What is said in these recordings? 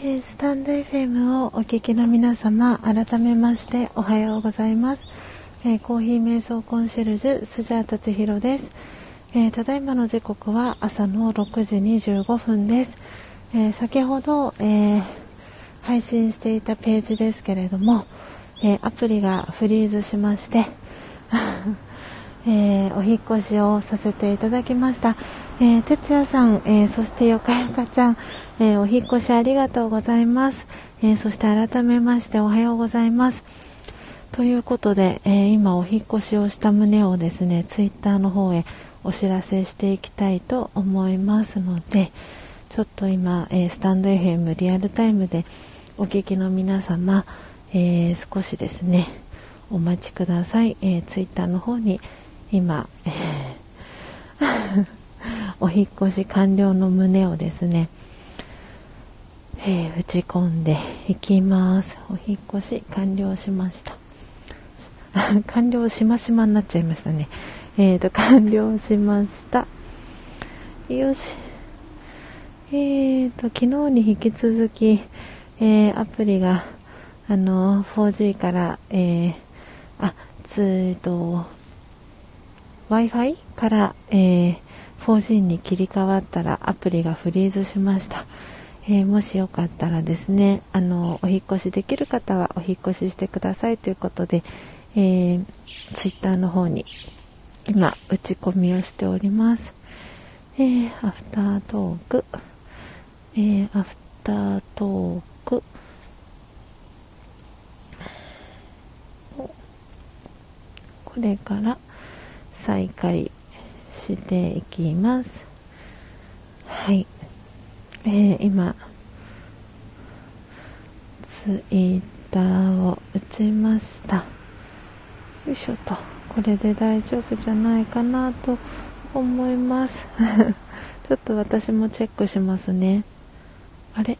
えー、スタンド FM をお聞きの皆様、改めましておはようございます。えー、コーヒー瞑想コンシェルジュ、スジャータチヒロです。えー、ただいまの時刻は朝の6時25分です。え先ほど、え配信していたページですけれども、えアプリがフリーズしまして、えお引越しをさせていただきました。え哲也さん、えそしてよかよかちゃん、えー、お引越しありがとうございます。え、そして改めましておはようございます。ということで、え、今お引越しをした旨をですね、ツイッターの方へお知らせしていきたいと思いますので、ちょっと今、えスタンド FM リアルタイムでお聞きの皆様、え少しですね、お待ちください。えツイッターの方に今、えお引越し完了の旨をですね、えー、打ち込んでいきます。お引越し完了しました。完了しましまになっちゃいましたね。えーと、完了しました。よし。えーと、昨日に引き続き、えー、アプリが、あの、4G から、えー、あ、つーと、Wi-Fi から、えー、4G に切り替わったらアプリがフリーズしました。えー、もしよかったらですね、あの、お引越しできる方はお引越ししてくださいということで、えー、ツイッターの方に今、打ち込みをしております。えー、アフタートーク、えー、アフタートーク、これから再開していきます。はい。えー、今、ツイッターを打ちました。よいしょと。これで大丈夫じゃないかなと思います。ちょっと私もチェックしますね。あれ？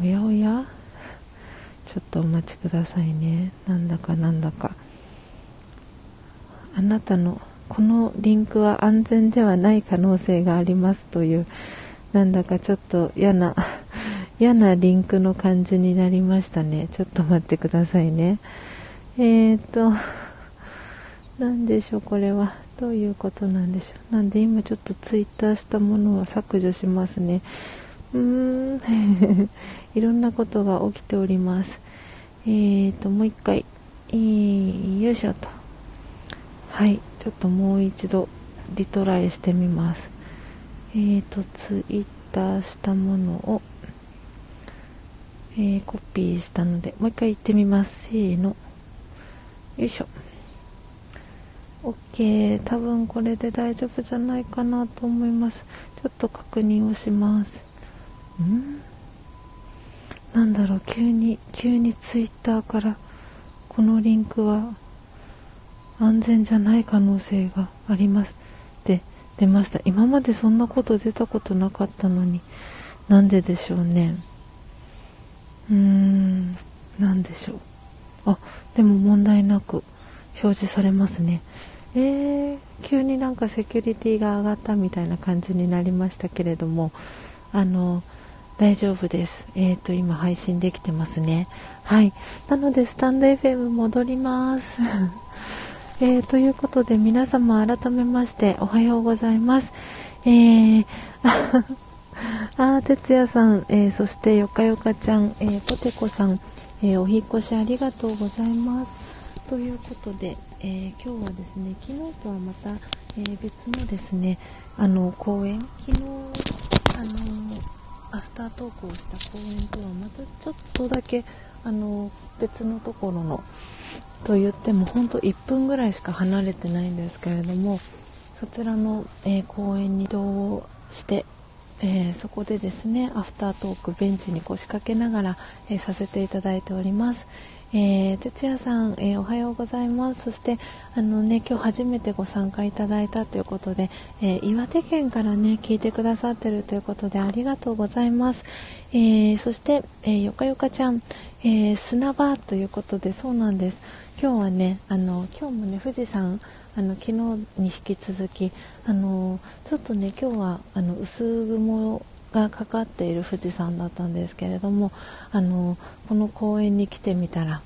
おやおや？ちょっとお待ちくださいね。なんだかなんだか。あなたのこのリンクは安全ではない可能性がありますというなんだかちょっと嫌な 嫌なリンクの感じになりましたね。ちょっと待ってくださいね。えーと何でしょうこれは。どういうことなんでしょう。なんで今ちょっとツイッターしたものは削除しますね。うーん。いろんなことが起きております。えーともう一回。えー、よいしょと。はい。ちょっともう一度リトライしてみますえーと、ツイッターしたものを、えー、コピーしたので、もう一回言ってみます。せーの。よいしょ。OK。多分これで大丈夫じゃないかなと思います。ちょっと確認をします。ん？なんだろう、急に、急にツイッターからこのリンクは安全じゃない可能性があります。で、出ました今までそんなこと出たことなかったのになんででしょうねうーんなんでしょうあでも問題なく表示されますねえー、急になんかセキュリティが上がったみたいな感じになりましたけれどもあの大丈夫です。えっ、ー、と、今配信できてますね。はい。なので、スタンド FM 戻ります。えー、ということで皆様改めましておはようございます。えー、あ 哲也さん、えー、そしてよかよかちゃん、えー、ポテコさん、え、お引越しありがとうございます。ということで、え今日はですね、昨日とはまた、え別のですね、あの、公演、昨日、あのアフタートークをした公演とはまたちょっとだけ、あの別のところの、と言っても本当1分ぐらいしか離れてないんですけれどもそちらの、えー、公園に移動して、えー、そこでですねアフタートークベンチに腰掛けながら、えー、させていただいております。えー、哲也さん、えー、おはようございます。そして、あのね、今日初めてご参加いただいたということで、えー、岩手県からね、聞いてくださっているということでありがとうございます。えそして、えよかよかちゃん、え砂場ということで、そうなんです。今日はねあの今日もね富士山あの昨日に引き続きあのちょっとね今日はあの薄雲がかかっている富士山だったんですけれどもあのこの公園に来てみたら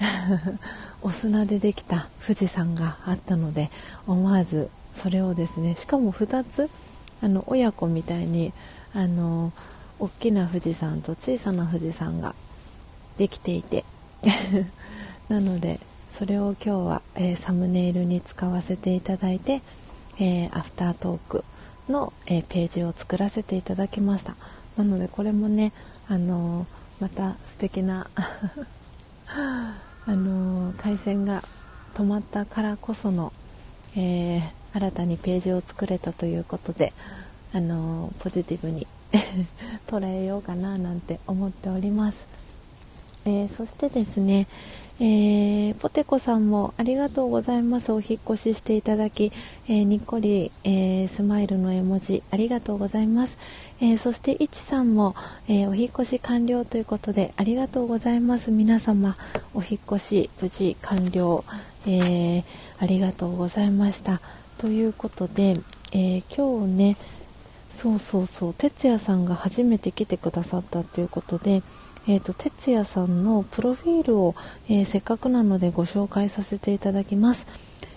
お砂でできた富士山があったので思わずそれをですねしかも2つあの親子みたいにあの大きな富士山と小さな富士山ができていて なのでそれを今日は、えー、サムネイルに使わせていただいて、えー、アフタートークの、えー、ページを作らせていただきました。なのでこれもね、あのまた素敵な あの回線が止まったからこその、え新たにページを作れたということで、あのポジティブに 捉えようかななんて思っております、えそしてですねえー、ポテコさんもありがとうございます。お引越ししていただき、えー、にっこり、えー、スマイルの絵文字ありがとうございます。えそして、いちさんも、えお引越し完了ということでありがとうございます。皆様、お引越し無事完了、えありがとうございました。ということで、え今日ね、そうそうそう、哲也さんが初めて来てくださったということで、えーと、哲也さんのプロフィールを、えー、せっかくなのでご紹介させていただきます。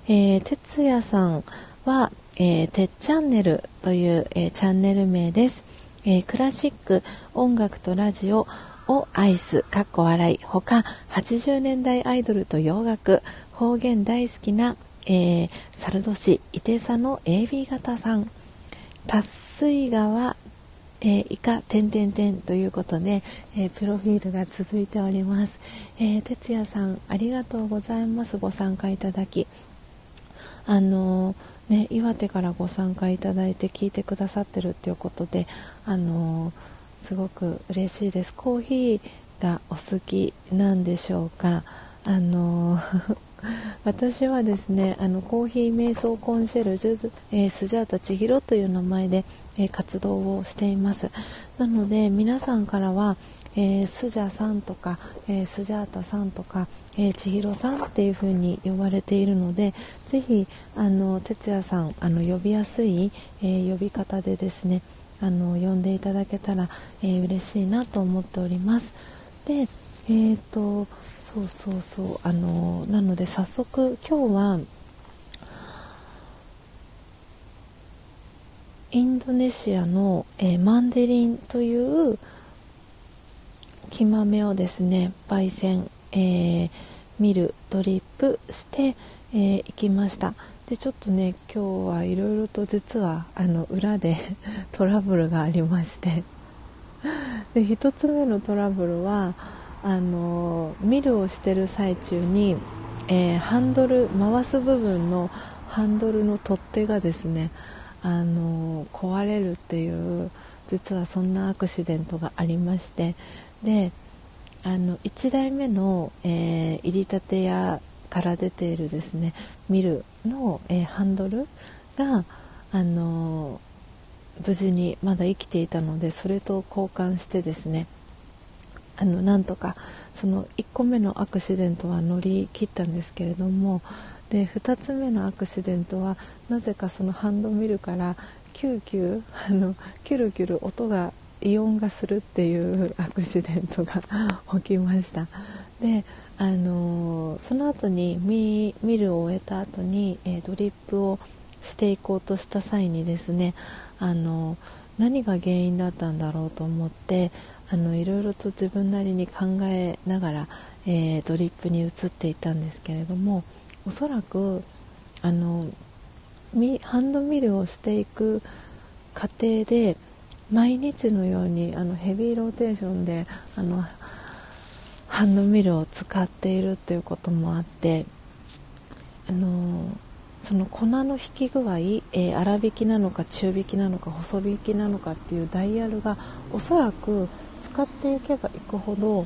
えー、哲也さんは、えー、てっチャンネルという、えー、チャンネル名です。えー、クラシック、音楽とラジオを愛す、かっこ笑い、ほか80年代アイドルと洋楽、方言大好きな、えー、猿年、伊手座の AB 型さん、達水川えー、以下点点点ということで、えー、プロフィールが続いております。えー、哲也さんありがとうございますご参加いただき。あのね岩手からご参加いただいて聞いてくださってるっていうことであのすごく嬉しいです。コーヒーがお好きなんでしょうか？あの 私はですねあのコーヒー瞑想コンシェルジュ、えー、スジャータ千尋という名前で、えー、活動をしています。なので皆さんからは、えー、スジャさんとか、えー、スジャータさんとか、えー、千尋さんっていう風に呼ばれているのでぜひあの哲也さんあの呼びやすい、え呼び方でですねあの呼んでいただけたら、えー、嬉しいなと思っております。でえーとそうそうそう。あのなので早速今日はインドネシアの、えー、マンデリンという木豆をですね焙煎、えー、見るドリップして、えー、いきました。でちょっとね今日はいろいろと実はあの裏で トラブルがありまして。で1つ目のトラブルはあのミルをしてる最中に、えー、ハンドル回す部分のハンドルの取っ手がですねあの壊れるっていう実はそんなアクシデントがありましてであの1台目の、えー、入りたて屋から出ているですねミルの、えー、ハンドルがあの無事にまだ生きていたのでそれと交換してですねあのなんとかその1個目のアクシデントは乗り切ったんですけれどもで2つ目のアクシデントはなぜかそのハンドミルからキューキューあのキュルキュル音が異音がするっていうアクシデントが起きました。であのその後にミミルを終えた後に、えー、ドリップをしていこうとした際にですねあの何が原因だったんだろうと思ってあのいろいろと自分なりに考えながら、えー、ドリップに移っていたんですけれどもおそらくあのハンドミルをしていく過程で毎日のようにあのヘビーローテーションであのハンドミルを使っているということもあってあのその粉の引き具合、えー、粗挽きなのか中挽きなのか細挽きなのかっていうダイヤルがおそらく使っていけばいくほど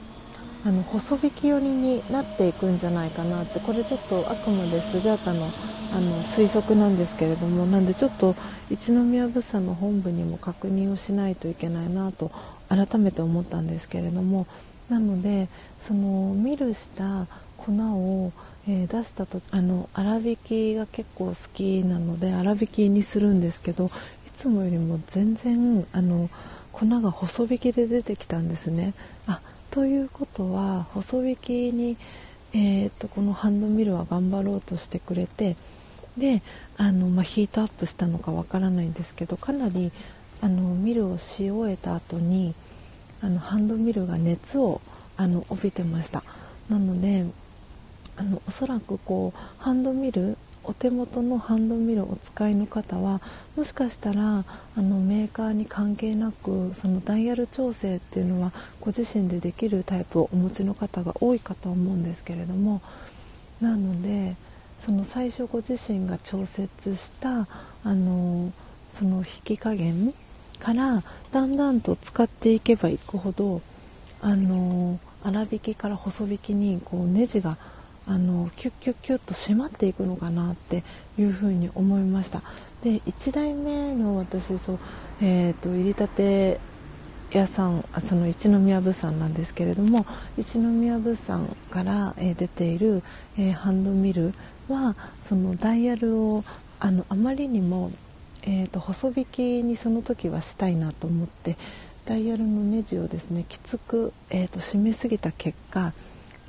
あの細引き寄りになっていくんじゃないかなってこれちょっとあくまでスジャータのあの推測なんですけれどもなんでちょっと一宮物産の本部にも確認をしないといけないなと改めて思ったんですけれどもなのでそのミルした粉を、えー、出したとあの粗挽きが結構好きなので粗挽きにするんですけどいつもよりも全然あの粉が細引きで出てきたんですね。あということは細引きに、えーと、このハンドミルは頑張ろうとしてくれてであの、まあ、ヒートアップしたのかわからないんですけどかなりあのミルをし終えた後にあのハンドミルが熱をあの帯びてました。なのであのおそらくこうハンドミルお手元のハンドミルをお使いの方はもしかしたらあのメーカーに関係なくそのダイヤル調整っていうのはご自身でできるタイプをお持ちの方が多いかと思うんですけれどもなのでその最初ご自身が調節したあのその引き加減からだんだんと使っていけばいくほどあの粗挽きから細引きにこうネジがあのキュッキュッキュッと締まっていくのかなっていうふうに思いました。で1台目の私そう、えーと、入りたて屋さんその一宮物産なんですけれども一宮物産から、えー、出ている、えー、ハンドミルはそのダイヤルをあのあまりにも、えーと、細引きにその時はしたいなと思ってダイヤルのネジをですねきつく、えーと締めすぎた結果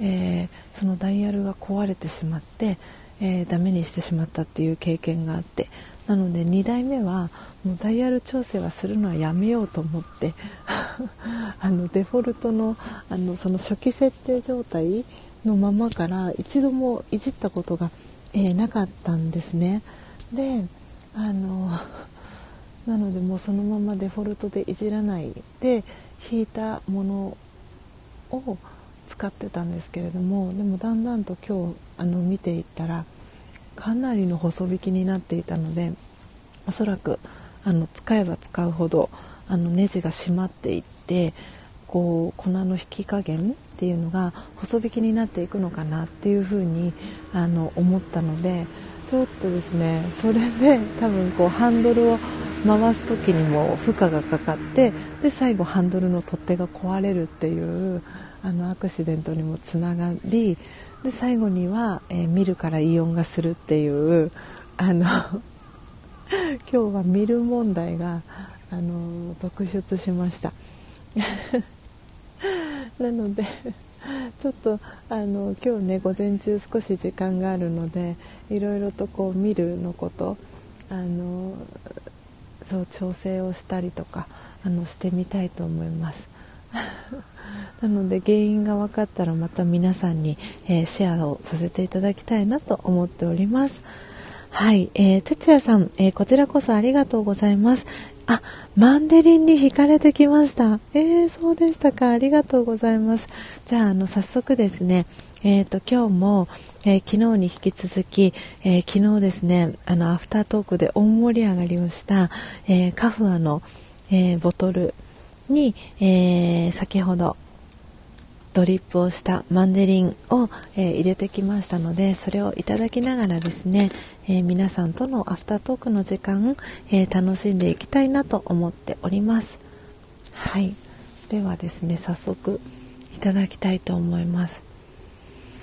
えー、そのダイヤルが壊れてしまって、えー、ダメにしてしまったっていう経験があってなので2台目はもうダイヤル調整はするのはやめようと思って あのデフォルトのあのその初期設定状態のままから一度もいじったことが、えー、なかったんですね。であの なのでもうそのままデフォルトでいじらないで引いたものを使ってたんですけれどもでもだんだんと今日あの見ていったらかなりの細引きになっていたのでおそらくあの使えば使うほどあのネジが締まっていってこう粉の引き加減っていうのが細引きになっていくのかなっていうふうにあの思ったのでちょっとですねそれで多分こうハンドルを回す時にも負荷がかかってで最後ハンドルの取っ手が壊れるっていうあのアクシデントにもつながりで最後には、えー、見るからイオンがするっていうあの 今日は見る問題があの続出しました。なので ちょっとあの今日ね午前中少し時間があるのでいろいろとこう見るのことあのそう調整をしたりとかあのしてみたいと思います。なので原因が分かったらまた皆さんに、えー、シェアをさせていただきたいなと思っております。はい、えー、哲也さん、えー、こちらこそありがとうございます。あ、マンデリンに惹かれてきました。えー、そうでしたか。ありがとうございます。じゃあ、あの、早速ですね、えっ、ー、と、今日も、えー、昨日に引き続き、えー、昨日ですね、あの、アフタートークで大盛り上がりをした、えカフアの、えボトルに、え先ほど、ドリップをしたマンデリンを、えー、入れてきましたのでそれをいただきながらですね、えー、皆さんとのアフタートークの時間、えー、楽しんでいきたいなと思っております。はい。ではですね早速いただきたいと思います。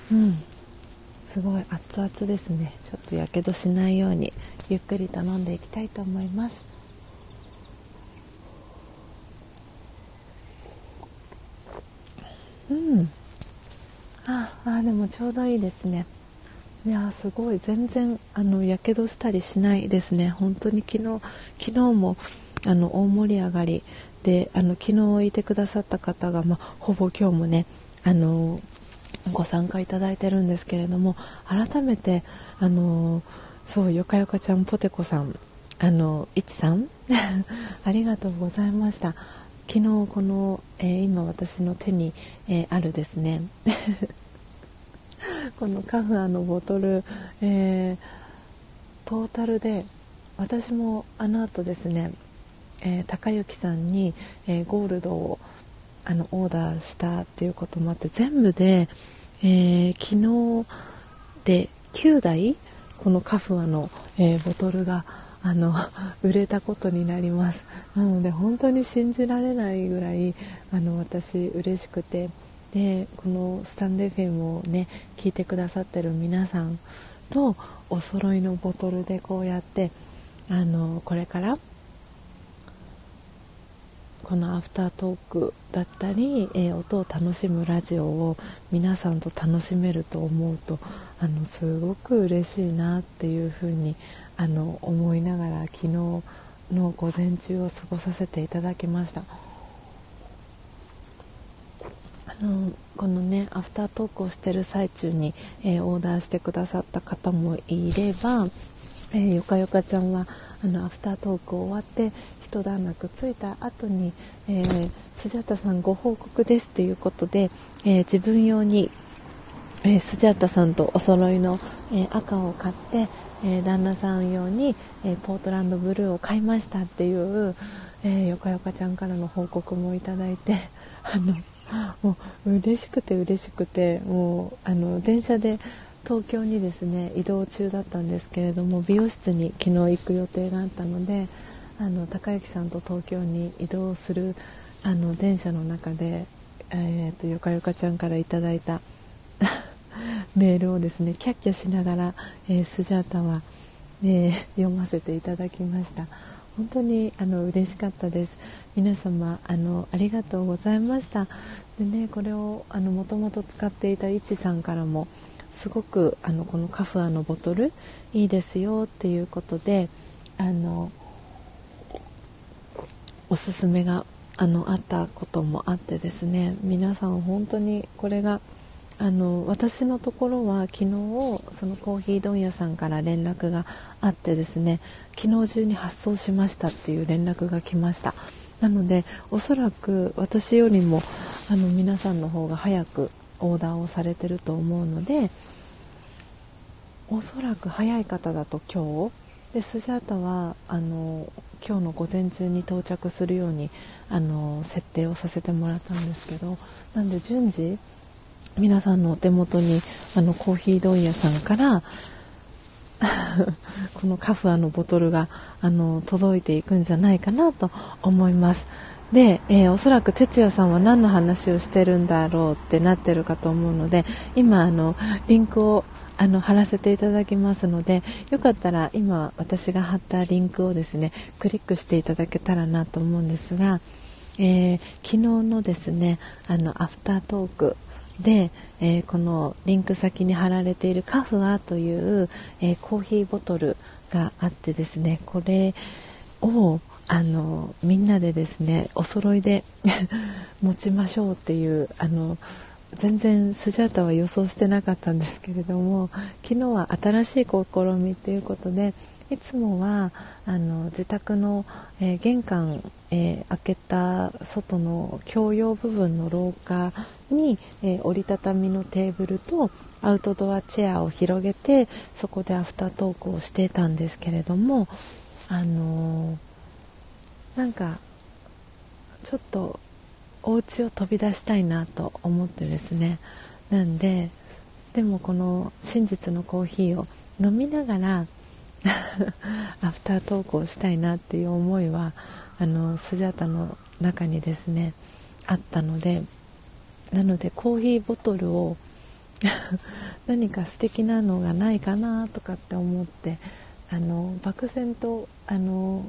うん。すごい熱々ですね。ちょっとやけどしないようにゆっくりと飲んでいきたいと思います。うん。ああでもちょうどいいですね。いやすごい。全然あのやけどしたりしないですね。本当に昨日昨日もあの大盛り上がりであの昨日いてくださった方が、まほぼ今日もねあのご参加いただいてるんですけれども改めてあのそうよかよかちゃんポテコさんあのいちさん ありがとうございました。昨日この、えー、今私の手に、えー、あるですね。このカフアのボトル、えー、トータルで私もあの後ですね、え高之さんに、えゴールドをあのオーダーしたっていうこともあって全部で、え昨日で9台このカフアの、えボトルがあの 売れたことになります。なので本当に信じられないぐらいあの私嬉しくて。でこのスタンデフェムをね聞いてくださってる皆さんとお揃いのボトルでこうやってあのこれからこのアフタートークだったり、えー、音を楽しむラジオを皆さんと楽しめると思うとあのすごく嬉しいなっていうふうにあの思いながら昨日の午前中を過ごさせていただきました。あのこのねアフタートークをしてる最中に、えー、オーダーしてくださった方もいれば、えー、よかよかちゃんはあのアフタートーク終わって一段落ついた後に、えー、スジャタさんご報告ですということで、えー、自分用に、えー、スジャタさんとお揃いの、え赤を買って、え旦那さん用に、えポートランドブルーを買いましたっていう、えよかよかちゃんからの報告もいただいて あのもう嬉しくて嬉しくてもうあの電車で東京にですね移動中だったんですけれども美容室に昨日行く予定があったのであの高之さんと東京に移動するあの電車の中で、えーと、よかよかちゃんからいただいた メールをですねキャッキャしながら、えー、スジャータは、えー、読ませていただきました。本当にあの嬉しかったです。皆様あのありがとうございました。でねこれをあのもともと使っていたいちさんからもすごくあのこのカフアのボトルいいですよっていうことであのおすすめがあのあったこともあってですね皆さん本当にこれがあの私のところは昨日そのコーヒー問屋さんから連絡があってですね昨日中に発送しましたっていう連絡が来ました。なのでおそらく私よりもあの皆さんの方が早くオーダーをされてると思うのでおそらく早い方だと今日。でスジャータはあの今日の午前中に到着するようにあの設定をさせてもらったんですけどなんで順次皆さんのお手元にあのコーヒー問屋さんから このカフアのボトルがあの届いていくんじゃないかなと思います。で、えー、おそらく哲也さんは何の話をしてるんだろうってなってるかと思うので今あのリンクをあの貼らせていただきますのでよかったら今私が貼ったリンクをですねクリックしていただけたらなと思うんですが、えー、昨日のですねあのアフタートークで、えー、このリンク先に貼られているカフアという、えー、コーヒーボトルがあってですねこれをあのみんなでですねお揃いで 持ちましょうっていうあの全然スジャータは予想してなかったんですけれども昨日は新しい試みということでいつもはあの自宅の、えー、玄関、えー、開けた外の共用部分の廊下に、えー、折りたたみのテーブルとアウトドアチェアを広げてそこでアフタートークをしてたんですけれどもあのなんかちょっとお家を飛び出したいなと思ってですね。なんででもこの真実のコーヒーを飲みながら アフタートークをしたいなっていう思いはあのスジャータの中にですねあったのでなのでコーヒーボトルを 何か素敵なのがないかなとかって思ってあの漠然とあの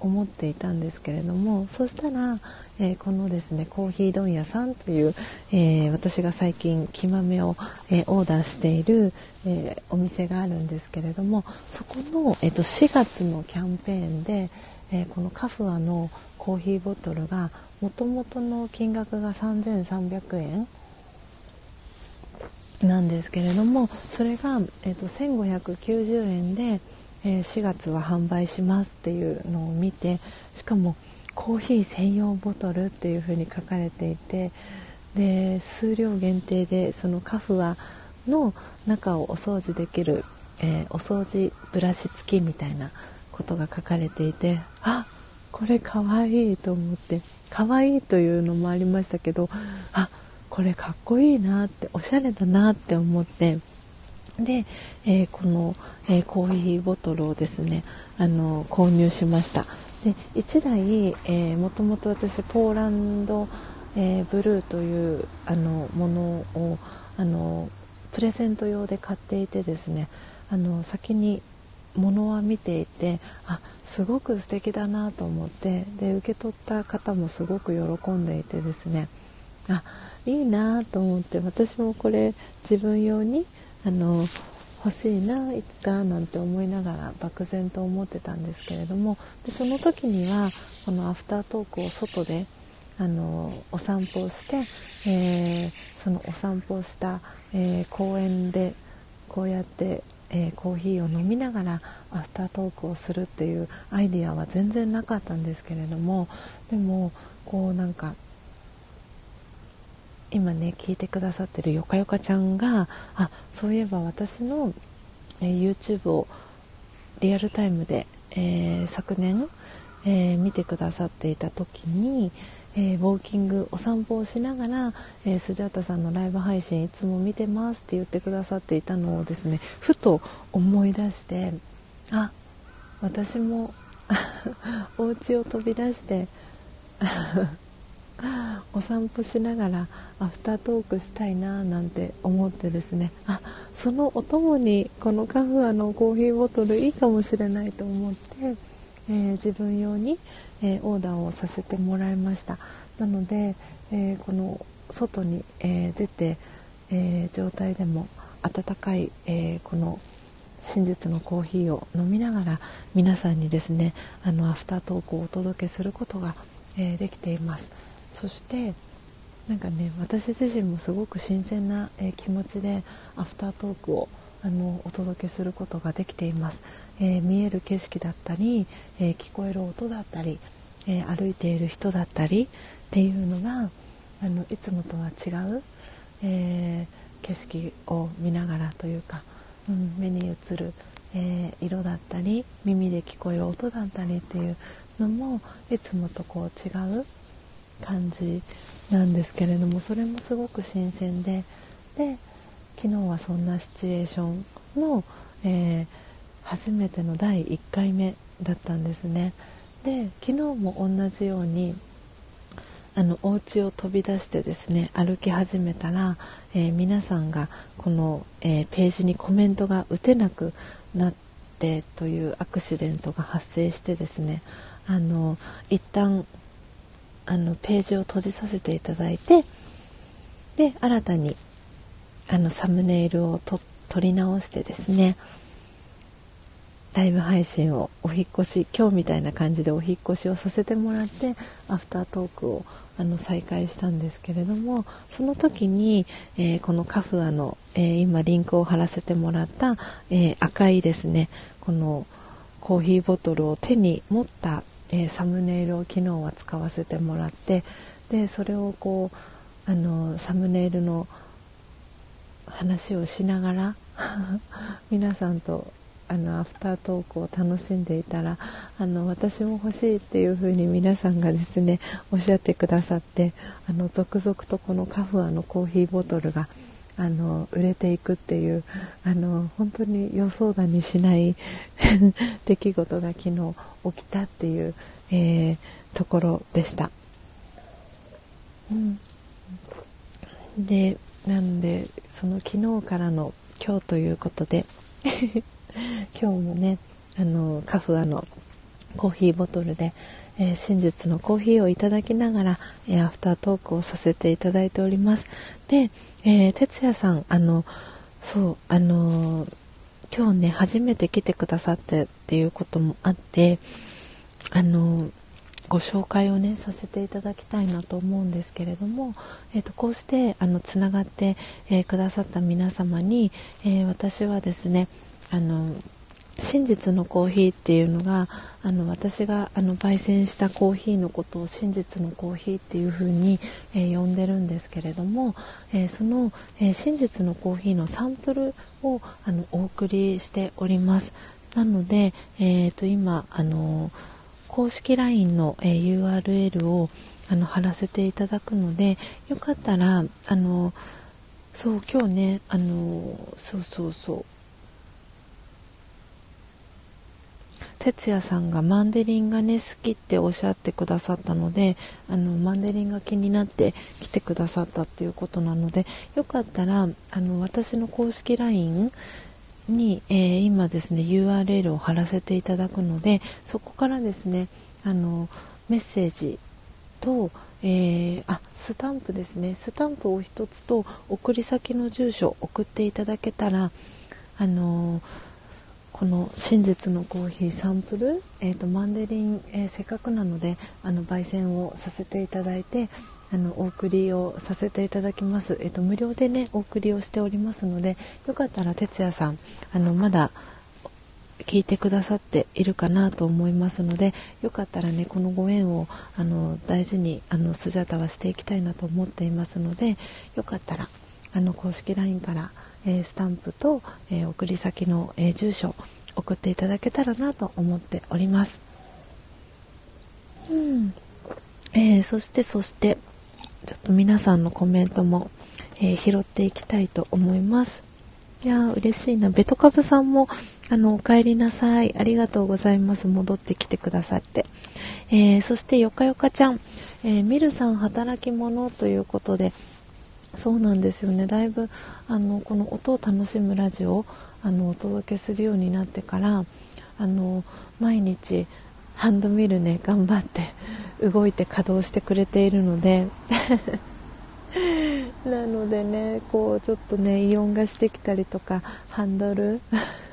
思っていたんですけれどもそしたら、えー、このですねコーヒー問屋さんという、えー、私が最近木豆を、えー、オーダーしている、えお店があるんですけれどもそこの、えーと、4月のキャンペーンで、えこのカフアのコーヒーボトルがもともとの金額が3300円なんですけれどもそれが、えーと1590円でえー、4月は販売しますっていうのを見てしかもコーヒー専用ボトルっていう風に書かれていてで数量限定でそのカフアの中をお掃除できる、えー、お掃除ブラシ付きみたいなことが書かれていてあこれかわいいと思ってかわいいというのもありましたけどあこれかっこいいなっておしゃれだなって思ってで、えー、この、えー、コーヒーボトルをですねあの購入しました。で1台、えー、もともと私ポーランド、えー、ブルーというあのものをあのプレゼント用で買っていてですねあの先にものは見ていてあすごく素敵だなと思ってで受け取った方もすごく喜んでいてですねあいいなと思って私もこれ自分用にあの欲しいないつかなんて思いながら漠然と思ってたんですけれどもでその時にはこのアフタートークを外であのお散歩をして、えー、そのお散歩をした、えー、公園でこうやって、えー、コーヒーを飲みながらアフタートークをするっていうアイディアは全然なかったんですけれどもでもこうなんか今ね聞いてくださってるよかよかちゃんがあそういえば私の、えー、YouTube をリアルタイムで、えー、昨年、えー、見てくださっていた時に、えウォーキングお散歩をしながら、えスジャータさんのライブ配信いつも見てますって言ってくださっていたのをですねふと思い出してあ私も お家を飛び出して お散歩しながらアフタートークしたいななんて思ってですねあそのお供にこのカフアのコーヒーボトルいいかもしれないと思って、えー、自分用に、えー、オーダーをさせてもらいました。なので、えー、この外に、え出て、え状態でも温かい、えこの真実のコーヒーを飲みながら皆さんにですねあのアフタートークをお届けすることが、えできています。そしてなんかね私自身もすごく新鮮な、え、気持ちでアフタートークをあのお届けすることができています、えー、見える景色だったり、えー、聞こえる音だったり、え歩いている人だったりっていうのがあのいつもとは違う、え景色を見ながらというか、うん、目に映る、え色だったり耳で聞こえる音だったりっていうのもいつもとこう違う感じなんですけれどもそれもすごく新鮮でで昨日はそんなシチュエーションの、えー、初めての第1回目だったんですね。で昨日も同じようにあのお家を飛び出してですね歩き始めたら、えー、皆さんがこの、えー、ページにコメントが打てなくなってというアクシデントが発生してですねあの一旦あのページを閉じさせていただいてで新たにあのサムネイルをと撮り直してですねライブ配信をお引越し今日みたいな感じでお引越しをさせてもらってアフタートークをあの再開したんですけれどもその時に、えー、このカフアの、えー、今リンクを貼らせてもらった、えー、赤いですねこのコーヒーボトルを手に持ったえ、サムネイルを昨日は使わせてもらってでそれをこうあのサムネイルの話をしながら 皆さんとあのアフタートークを楽しんでいたらあの私も欲しいっていう風に皆さんがですねおっしゃってくださってあの続々とこのカフアのコーヒーボトルがあの売れていくっていうあの本当に予想だにしない 出来事が昨日起きたっていう、えー、ところでした。うん、でなのでその昨日からの今日ということで今日もねあのカフアのコーヒーボトルで、えー、真実のコーヒーをいただきながら、えー、アフタートークをさせていただいております。で、えー、哲也さんあのそうあの今日ね初めて来てくださってっていうこともあってあのご紹介をねさせていただきたいなと思うんですけれども、えーと、こうしてあのつながって、えー、くださった皆様に、えー、私はですねあの真実のコーヒーっていうのがあの私があの焙煎したコーヒーのことを真実のコーヒーっていうふうに、えー、呼んでるんですけれども、えー、その、えー、真実のコーヒーのサンプルをあのお送りしております。なので、えーと、今あの公式 LINE の、え URL をあの貼らせていただくのでよかったらあのそう今日ねあのそうそうそう。哲也さんがマンデリンがね好きっておっしゃってくださったのであのマンデリンが気になって来てくださったっていうことなのでよかったらあの私の公式 LINE に、えー、今ですね URL を貼らせていただくのでそこからですねあのメッセージと、えー、あスタンプですね。スタンプを1つと送り先の住所送っていただけたらあのー、この真実のコーヒーサンプル、えーと、マンデリン、えー、せっかくなのであの焙煎をさせていただいてあのお送りをさせていただきます、えーと、無料でねお送りをしておりますのでよかったら哲也さんあのまだ聞いてくださっているかなと思いますのでよかったらねこのご縁をあの大事にあのスジャタはしていきたいなと思っていますのでよかったらあの公式 LINE から、え、スタンプと、え、送り先の、え、住所送っていただけたらなと思っております。うんえー、そしてそしてちょっと皆さんのコメントも、え拾っていきたいと思います。いや嬉しいな。ベトカブさんも、あの、お帰りなさい。ありがとうございます。戻ってきてくださって。えー、そして、よかよかちゃん、えー、ミルさん働き者ということで、そうなんですよね。だいぶ、あの、この音を楽しむラジオ、あの、お届けするようになってから、あの、毎日、ハンドミルね、頑張って動いて稼働してくれているので なのでねこうちょっとねイオンがしてきたりとかハンドル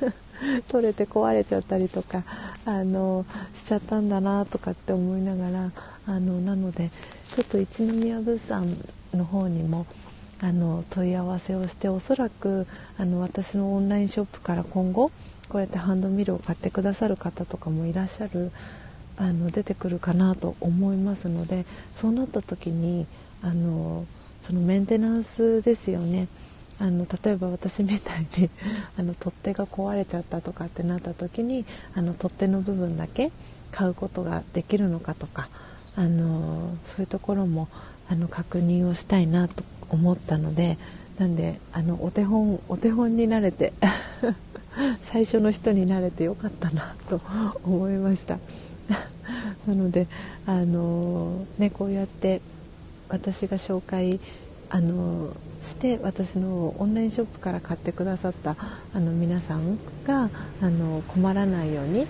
取れて壊れちゃったりとかあのしちゃったんだなとかって思いながらあのなのでちょっと一宮物産の方にもあの問い合わせをしておそらくあの私のオンラインショップから今後こうやってハンドミルを買ってくださる方とかもいらっしゃるあの出てくるかなと思いますのでそうなった時にあのそのメンテナンスですよね。あの例えば私みたいに あの取っ手が壊れちゃったとかってなった時にあの取っ手の部分だけ買うことができるのかとかあのそういうところもあの確認をしたいなと思ったのでなんであのお手本お手本になれて 最初の人になれてよかったなと 思いました。なのであのねこうやって私が紹介あのして私のオンラインショップから買ってくださったあの皆さんがあの困らないように、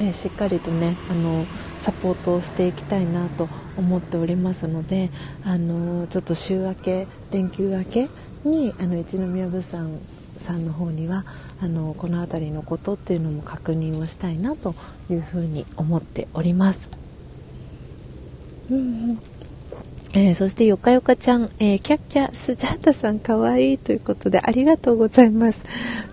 えしっかりとねあのサポートをしていきたいなと思っておりますのであのちょっと週明け連休明けにあの一宮物産さんの方にはあのこの辺りのことっていうのも確認をしたいなというふうに思っております。うんえー、そしてよかよかちゃん、えー、キャッキャスジャータさんかわいいということでありがとうございます。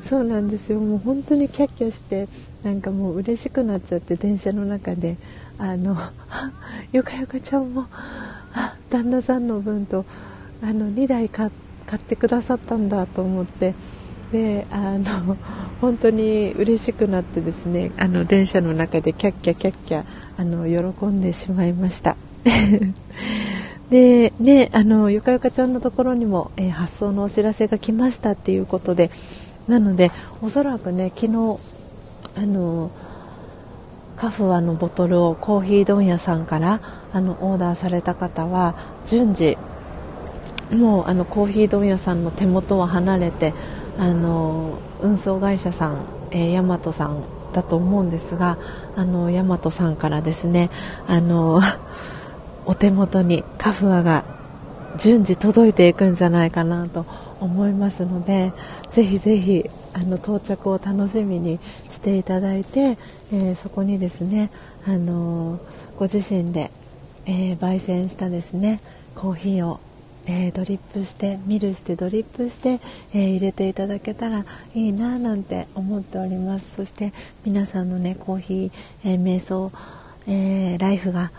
そうなんですよ。もう本当にキャッキャしてなんかもう嬉しくなっちゃって電車の中であの よかよかちゃんもあ旦那さんの分とあの2台買ってくださったんだと思ってであの 本当に嬉しくなってですねあの電車の中でキャッキャキャッキャあの喜んでしまいました。でねあのゆかゆかちゃんのところにも、えー、発送のお知らせが来ましたっていうことでなのでおそらくね昨日あのカフアのボトルをコーヒー問屋さんからあのオーダーされた方は順次もうあのコーヒー問屋さんの手元は離れてあの運送会社さん、えー、ヤマトさんだと思うんですがあのヤマトさんからですねあのお手元にカフアが順次届いていくんじゃないかなと思いますのでぜひぜひあの到着を楽しみにしていただいて、えー、そこにですねあのご自身で、えー、焙煎したですねコーヒーをえー、ドリップしてミルしてドリップして、えー、入れていただけたらいいななんて思っております。そして皆さんのねコーヒー、えー、瞑想、えライフが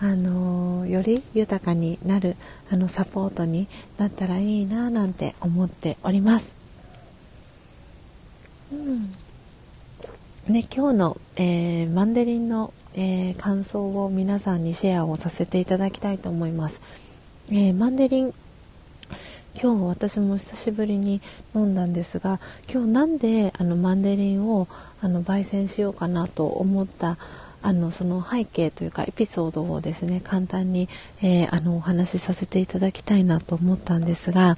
あのより豊かになるあのサポートになったらいいななんて思っております。うんね、今日の、えー、マンデリンの、えー、感想を皆さんにシェアをさせていただきたいと思います。えー、マンデリン今日私も久しぶりに飲んだんですが今日なんであのマンデリンをあの焙煎しようかなと思ったあのその背景というかエピソードをですね簡単に、えー、あのお話しさせていただきたいなと思ったんですが、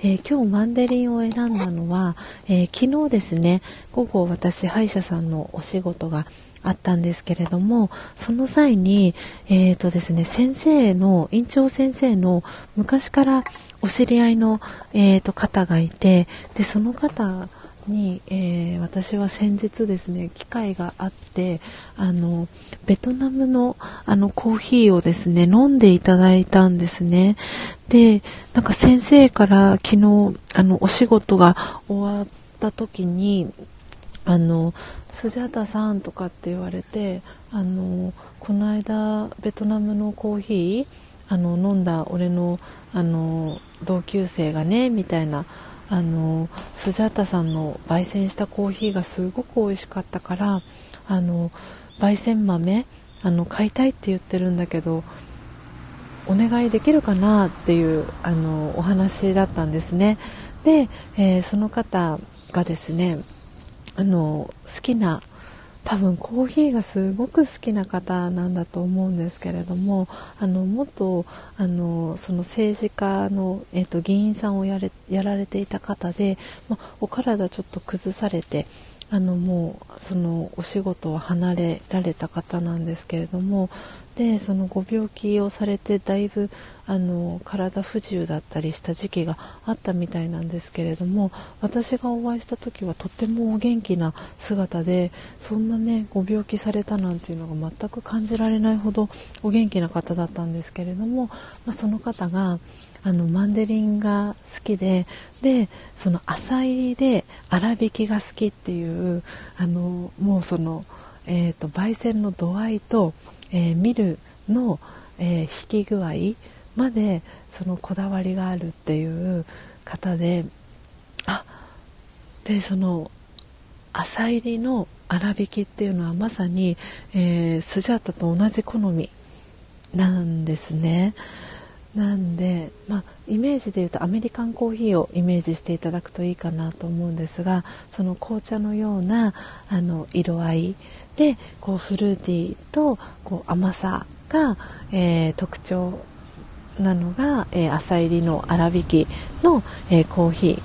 えー、今日マンデリンを選んだのは、え昨日ですね午後私歯医者さんのお仕事があったんですけれどもその際に、えーとですね、先生の院長先生の昔からお知り合いの、えーと、方がいてでその方に、えー、私は先日ですね機会があってあのベトナムのあのコーヒーをですね飲んでいただいたんですね。でなんか先生から昨日あのお仕事が終わった時にあのスジャータさんとかって言われてあのこの間ベトナムのコーヒーあの飲んだ俺のあの同級生がねみたいなあのスジャータさんの焙煎したコーヒーがすごく美味しかったからあの焙煎豆あの買いたいって言ってるんだけどお願いできるかなっていうあのお話だったんですね。で、えー、その方がですねあの好きな多分コーヒーがすごく好きな方なんだと思うんですけれどもあの元あのその政治家の、えーと、議員さんをやれやられていた方で、まお体ちょっと崩されてあのもうそのお仕事を離れられた方なんですけれどもでそのご病気をされてだいぶあの体不自由だったりした時期があったみたいなんですけれども私がお会いした時はとってもお元気な姿でそんなねご病気されたなんていうのが全く感じられないほどお元気な方だったんですけれども、まあ、その方があのマンデリンが好きででその浅入りで粗挽きが好きっていうあのもうその、えーと、焙煎の度合いと、えー、ミルの、えー、引き具合までそのこだわりがあるっていう方であでその浅入りの粗挽きっていうのはまさに、えー、スジャータと同じ好みなんですね。なんで、まあ、イメージで言うとアメリカンコーヒーをイメージしていただくといいかなと思うんですがその紅茶のようなあの色合いでこうフルーティーとこう甘さが、えー、特徴なのが、えー、朝入りの粗挽きの、えー、コーヒ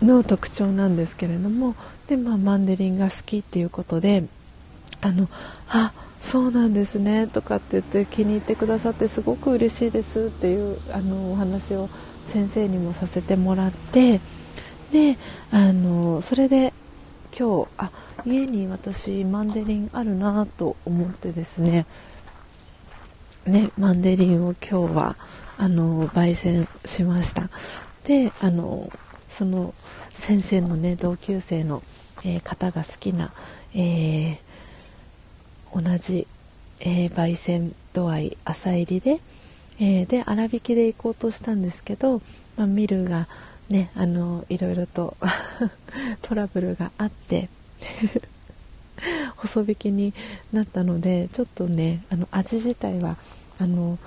ーの特徴なんですけれどもで、まあ、マンデリンが好きっていうことであのあそうなんですねとかって言って気に入ってくださってすごく嬉しいですっていうあのお話を先生にもさせてもらってであのそれで今日あ家に私マンデリンあるなと思ってですねねマンデリンを今日はあの焙煎しました。であのその先生のね同級生の、えー、方が好きな、えー同じ、えー、焙煎度合い浅入りで、えー、で粗挽きで行こうとしたんですけど、まあ、ミルがねあのいろいろと トラブルがあって。細引きになったのでちょっとねあの味自体はあの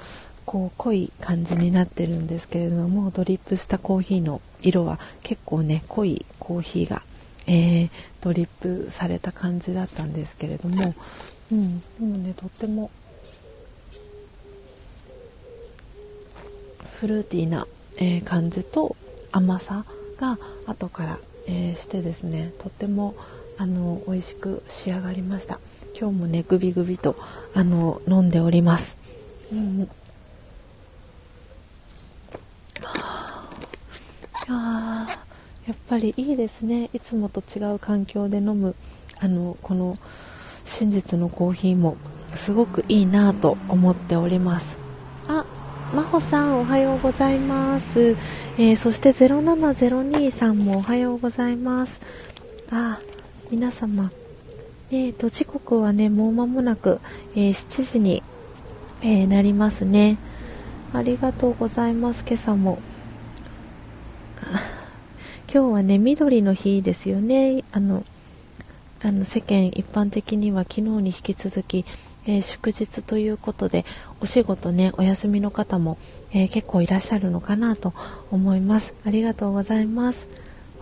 こう濃い感じになってるんですけれどもドリップしたコーヒーの色は結構ね濃いコーヒーが、えー、ドリップされた感じだったんですけれどもうん、でもねとってもフルーティーな、えー、感じと甘さが後から、えー、してですねとってもあの美味しく仕上がりました。今日もねグビグビとあの飲んでおります、うん、あやっぱりいいですね。いつもと違う環境で飲むあのこの真実のコーヒーもすごくいいなと思っております。あ真帆さんおはようございます、えー、そして0702さんもおはようございます。あ皆様えーと時刻はねもう間もなく、えー、7時に、えー、なりますね。ありがとうございます。今朝も。今日はね緑の日ですよね。あのあの世間一般的には昨日に引き続き、えー、祝日ということでお仕事ねお休みの方も、え、結構いらっしゃるのかなと思います。ありがとうございます。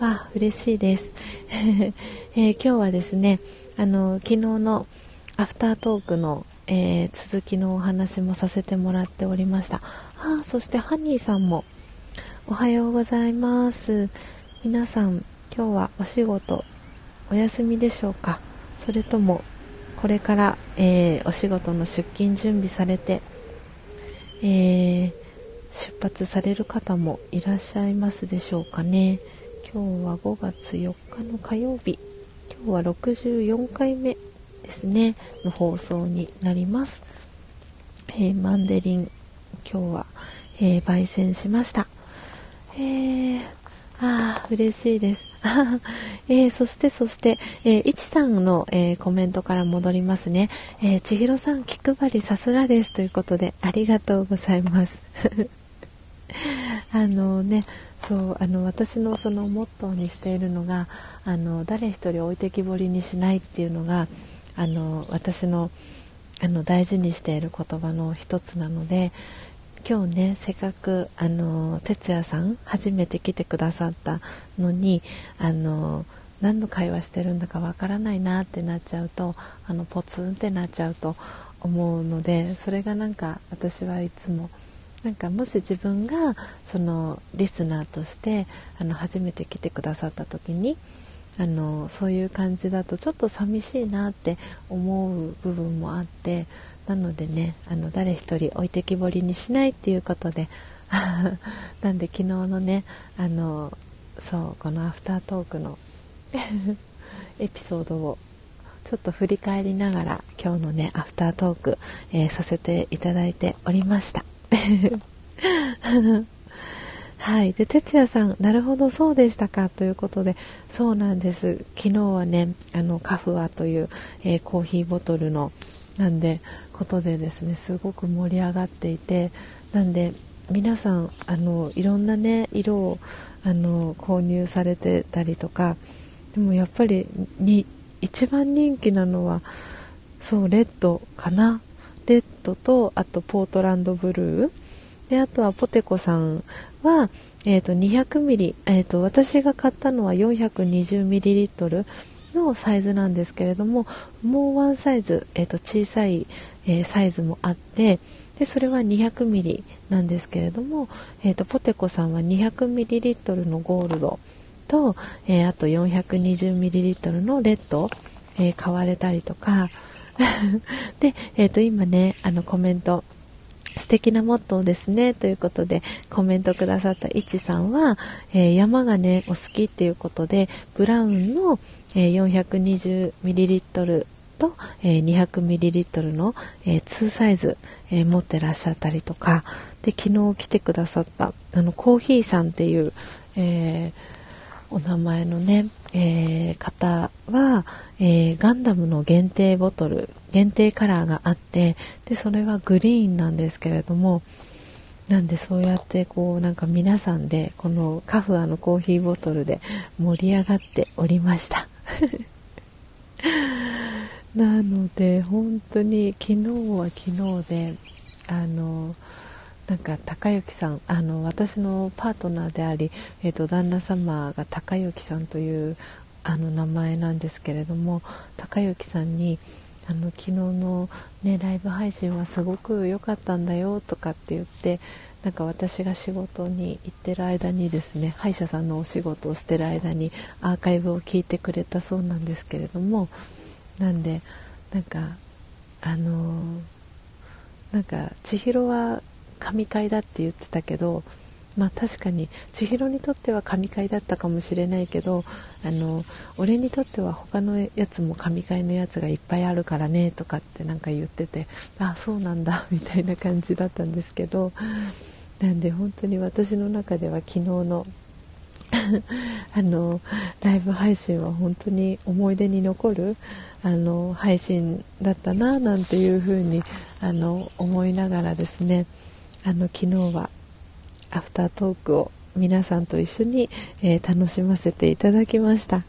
わ嬉しいです、えー、今日はですねあの昨日のアフタートークの、えー、続きのお話もさせてもらっておりました。あそしてハニーさんもおはようございます。皆さん今日はお仕事お休みでしょうか？それともこれから、えー、お仕事の出勤準備されて、えー、出発される方もいらっしゃいますでしょうかね？今日は5月4日の火曜日今日は64回目ですねの放送になります、えー、マンデリン今日は、えー、焙煎しましたえー、ああ、嬉しいです。えー、そして、そして、えー、いちさんの、えー、コメントから戻りますね。えー、ちひろさん、気配りさすがです。ということで、ありがとうございます。あのね、そう、あの、私のそのモットーにしているのが、あの、誰一人置いてきぼりにしないっていうのが、あの、私の、あの、大事にしている言葉の一つなので、今日ねせっかくあの哲也さん初めて来てくださったのにあの何の会話してるんだかわからないなってなっちゃうとあのポツンってなっちゃうと思うのでそれがなんか私はいつもなんかもし自分がそのリスナーとしてあの初めて来てくださった時にあのそういう感じだとちょっと寂しいなって思う部分もあってなのでねあの誰一人置いてきぼりにしないっていうことで なんで昨日のねあのそうこのアフタートークの エピソードをちょっと振り返りながら今日のねアフタートーク、えー、させていただいておりました。はい。で哲也さんなるほどそうでしたかということでそうなんです。昨日はねあのカフアという、えー、コーヒーボトルのなんでことでですねすごく盛り上がっていてなんで皆さんあのいろんなね色をあの購入されてたりとかでもやっぱりに一番人気なのはそうレッドかな。レッドとあとポートランドブルー。であとはポテコさんは、えーと、200ミリ、えーと、私が買ったのは420ミリリットルのサイズなんですけれどももうワンサイズ、えーと小さいえー、サイズもあってでそれは 200ml なんですけれども、えーと、ポテコさんは 200ml のゴールドと、えー、あと 420ml のレッド、えー、買われたりとかで、えーと、今ねあのコメント素敵なモットーですねということでコメントくださったいちさんは、えー、山がねお好きっていうことでブラウンの、えー、420ml と、えー、200ml の、えー、2サイズ、えー、持ってらっしゃったりとかで昨日来てくださったあのコーヒーさんっていう、えお名前のね、え方は、えガンダムの限定ボトル限定カラーがあってでそれはグリーンなんですけれどもなんでそうやってこうなんか皆さんでこのカフアのコーヒーボトルで盛り上がっておりました。なので本当に昨日は昨日であのなんか高之さんあの私のパートナーであり、えーと、旦那様が高之さんというあの名前なんですけれども高之さんにあの昨日の、ね、ライブ配信はすごく良かったんだよとかって言ってなんか私が仕事に行ってる間にですね歯医者さんのお仕事をしてる間にアーカイブを聞いてくれたそうなんですけれどもなんでなんかあのー、なんか千尋は神回だって言ってたけどまあ確かに千尋にとっては神回だったかもしれないけどあの俺にとっては他のやつも神回のやつがいっぱいあるからねとかってなんか言っててあそうなんだ みたいな感じだったんですけどなんで本当に私の中では昨日の あのライブ配信は本当に思い出に残るあの配信だったななんていうふうにあの思いながらですね。あの昨日はアフタートークを皆さんと一緒に、えー、楽しませていただきました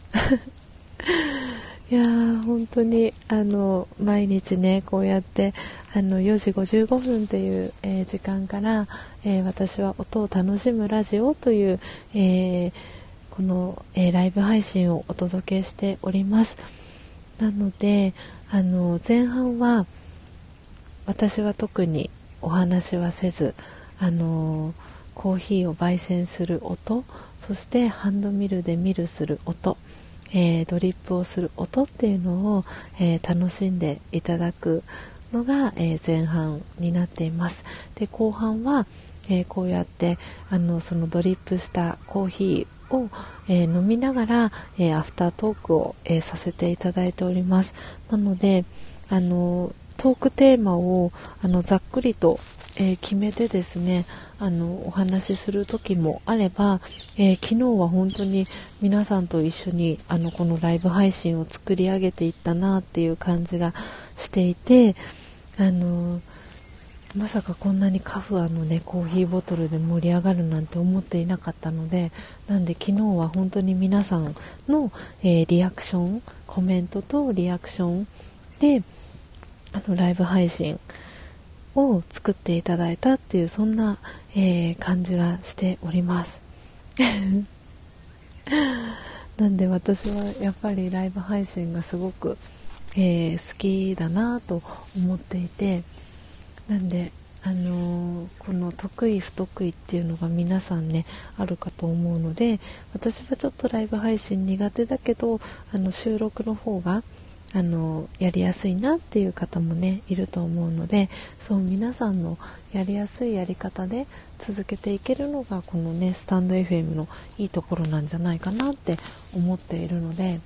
いやー本当にあの毎日ねこうやってあの4時55分という、えー、時間から、えー、私は音を楽しむラジオという、えこの、えライブ配信をお届けしております。なのであの前半は私は特にお話はせずあのコーヒーを焙煎する音そしてハンドミルでミルする音、えー、ドリップをする音っていうのを、えー、楽しんでいただくのが、え、前半になっています。で後半は、えこうやってあのそのドリップしたコーヒーを、え飲みながら、えアフタートークを、えさせていただいております。なのであのトークテーマをあのざっくりと、えー、決めてですねあのお話しする時もあれば、えー、昨日は本当に皆さんと一緒にあのこのライブ配信を作り上げていったなっていう感じがしていてあのまさかこんなにカフアのねコーヒーボトルで盛り上がるなんて思っていなかったのでなんで昨日は本当に皆さんの、えー、リアクションコメントとリアクションであのライブ配信を作っていただいたっていうそんな、えー、感じがしております。なんで私はやっぱりライブ配信がすごく、えー、好きだなと思っていてなんであのー、この得意不得意っていうのが皆さんねあるかと思うので私はちょっとライブ配信苦手だけどあの収録の方があのやりやすいなっていう方もねいると思うのでそう皆さんのやりやすいやり方で続けていけるのがこのねスタンド FM のいいところなんじゃないかなって思っているので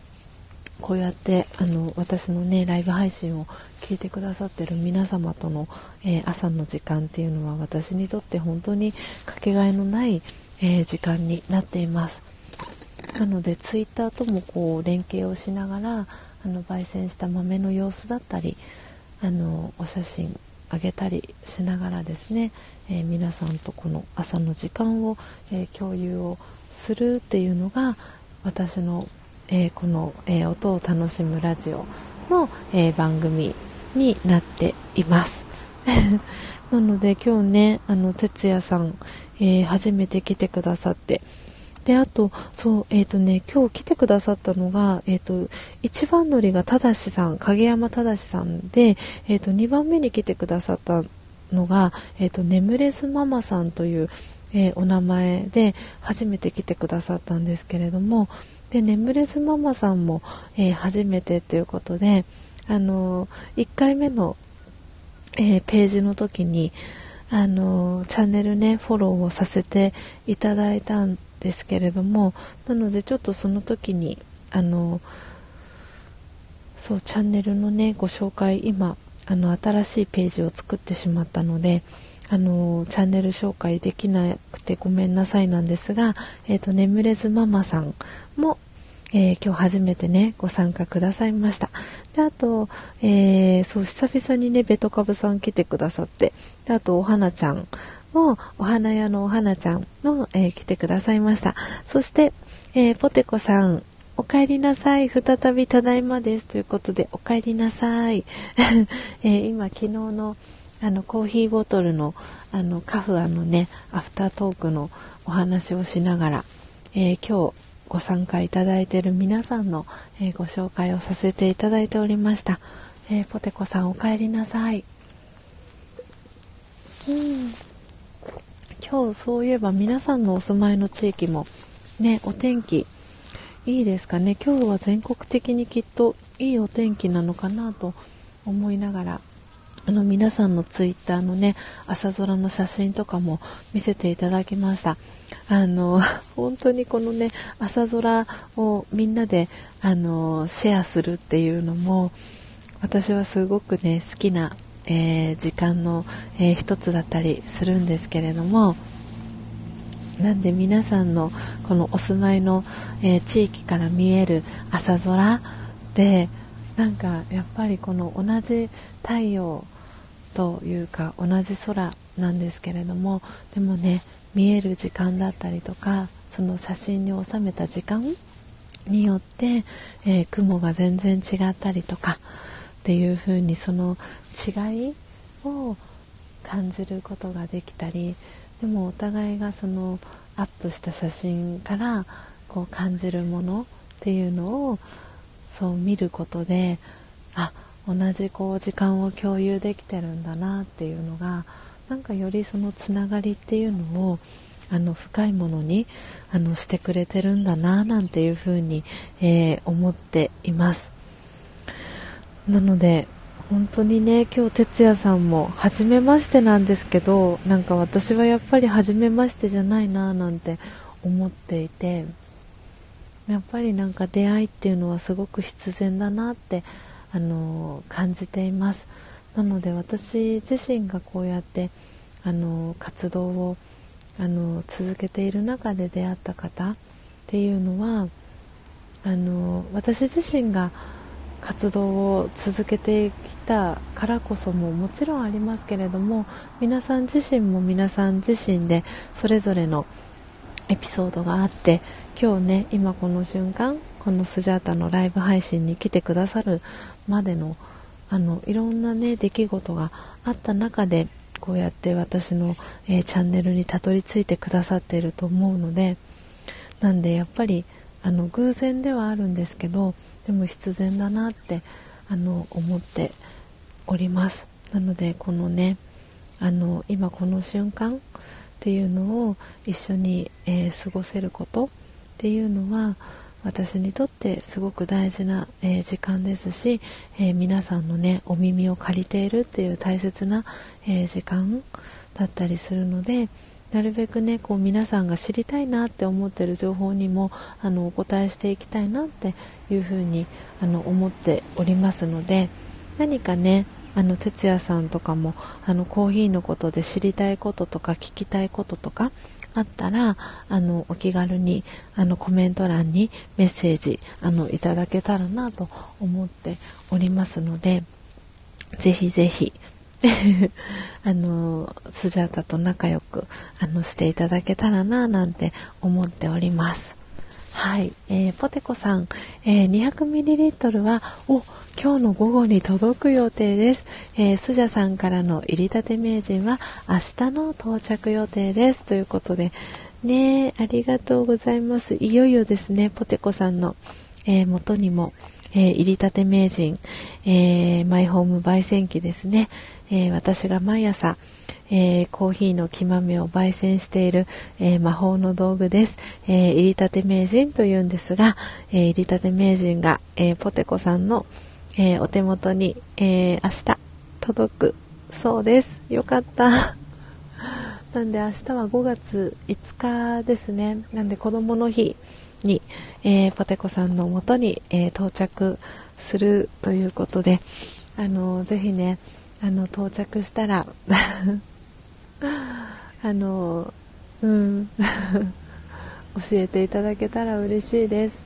こうやってあの私のねライブ配信を聞いてくださってる皆様との、えー、朝の時間っていうのは私にとって本当にかけがえのない、えー、時間になっています。なのでツイッターともこう連携をしながらあの焙煎した豆の様子だったりあのお写真あげたりしながらですね、えー、皆さんとこの朝の時間を、えー、共有をするっていうのが私の、えー、この、え音を楽しむラジオの、え番組になっています。なので今日ねあの哲也さん、え初めて来てくださってで、あと、そう、えっ、ー、とね、今日来てくださったのが、えっ、ー、と、一番乗りがただしさん、影山ただしさんで、えっ、ー、と、2番目に来てくださったのが、えっ、と、眠れずママさんという、えお名前で初めて来てくださったんですけれども、で、眠れずママさんも、え初めてということで、あの1回目の、えページの時に、あのチャンネルねフォローをさせていただいたんですけれどもなのでちょっとその時にあのそうチャンネルのねご紹介今あの新しいページを作ってしまったのであのチャンネル紹介できなくてごめんなさいなんですが、えーと、眠れずママさんも、えー、今日初めてねご参加くださいました。であと、えー、そう久々にねベトカブさん来てくださってであとお花ちゃんもお花屋のお花ちゃんの、えー、来てくださいました。そして、えー、ポテコさん、お帰りなさい。再びただいまです。ということで、お帰りなさい。えー、今、昨日のあのコーヒーボトルのあのカフアのね、アフタートークのお話をしながら、えー、今日ご参加いただいている皆さんの、えー、ご紹介をさせていただいておりました。えポテコさん、お帰りなさい。うん今日そういえば皆さんのお住まいの地域もねお天気いいですかね。今日は全国的にきっといいお天気なのかなと思いながらあの皆さんのツイッターのね朝空の写真とかも見せていただきました。あの 本当にこのね朝空をみんなであのシェアするっていうのも私はすごくね好きなえー、時間の、えー、一つだったりするんですけれどもなんで皆さんのこのお住まいの、えー、地域から見える朝空でなんかやっぱりこの同じ太陽というか同じ空なんですけれどもでもね見える時間だったりとかその写真に収めた時間によって、えー、雲が全然違ったりとかっていう風にその違いを感じることができたりでもお互いがそのアップした写真からこう感じるものっていうのをそう見ることであ同じこう時間を共有できてるんだなっていうのがなんかよりそのつながりっていうのをあの深いものにあのしてくれてるんだななんていうふうに、えー、思っています。なので本当にね今日哲也さんも初めましてなんですけどなんか私はやっぱり初めましてじゃないななんて思っていてやっぱりなんか出会いっていうのはすごく必然だなってあの感じています。なので私自身がこうやってあの活動をあの続けている中で出会った方っていうのはあの私自身が活動を続けてきたからこそももちろんありますけれども皆さん自身も皆さん自身でそれぞれのエピソードがあって今日ね今この瞬間このスジャータのライブ配信に来てくださるまでのあのいろんなね出来事があった中でこうやって私の、えー、チャンネルにたどり着いてくださっていると思うのでなんでやっぱりあの偶然ではあるんですけどでも必然だなってあの思っております。なのでこのねあの今この瞬間っていうのを一緒に、えー、過ごせることっていうのは私にとってすごく大事な、えー、時間ですし、えー、皆さんのねお耳を借りているっていう大切な、え、時間だったりするのでなるべくねこう皆さんが知りたいなって思ってる情報にもあのお答えしていきたいなっていうふうにあの思っておりますので何かねあの哲也さんとかもあのコーヒーのことで知りたいこととか聞きたいこととかあったらあのお気軽にあのコメント欄にメッセージあのいただけたらなと思っておりますのでぜひぜひ あのスジャータと仲良くあのしていただけたらななんて思っております。はい、えー、ポテコさん、えー、200ml は、お、今日の午後に届く予定です。えー、スジャさんからの入りたて名人は、明日の到着予定です。ということで、ねありがとうございます。いよいよですね、ポテコさんの、えー、元にも、えー、入りたて名人、えー、マイホーム焙煎機ですね、えー、私が毎朝、えー、コーヒーの木豆を焙煎している、えー、魔法の道具です。えー、入りたて名人というんですが、え入りたて名人が、えポテコさんの、えお手元に、え明日届くそうです。よかった。なんで明日は5月5日ですね。なんで子供の日に、えポテコさんのもとに、え到着するということで、あのぜひね、あの到着したら。あのうん。教えていただけたら嬉しいです。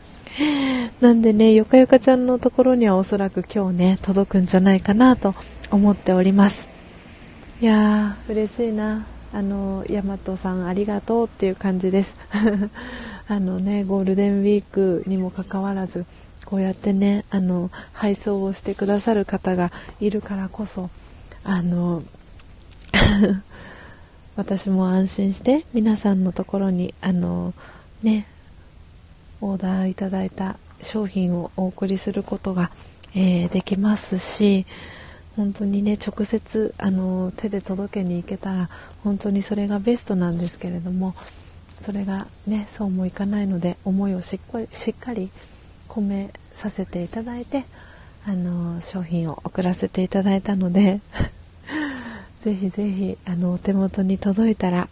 なんでねよかよかちゃんのところにはおそらく今日ね届くんじゃないかなと思っております。いやー嬉しいな。あの大和さんありがとうっていう感じです。あのねゴールデンウィークにもかかわらずこうやってねあの配送をしてくださる方がいるからこそあの 私も安心して皆さんのところにあのねオーダーいただいた商品をお送りすることが、えー、できますし本当にね直接あの手で届けに行けたら本当にそれがベストなんですけれどもそれがねそうもいかないので思いをしっかりしっかり込めさせていただいてあの商品を送らせていただいたので ぜひぜひあのお手元に届いたら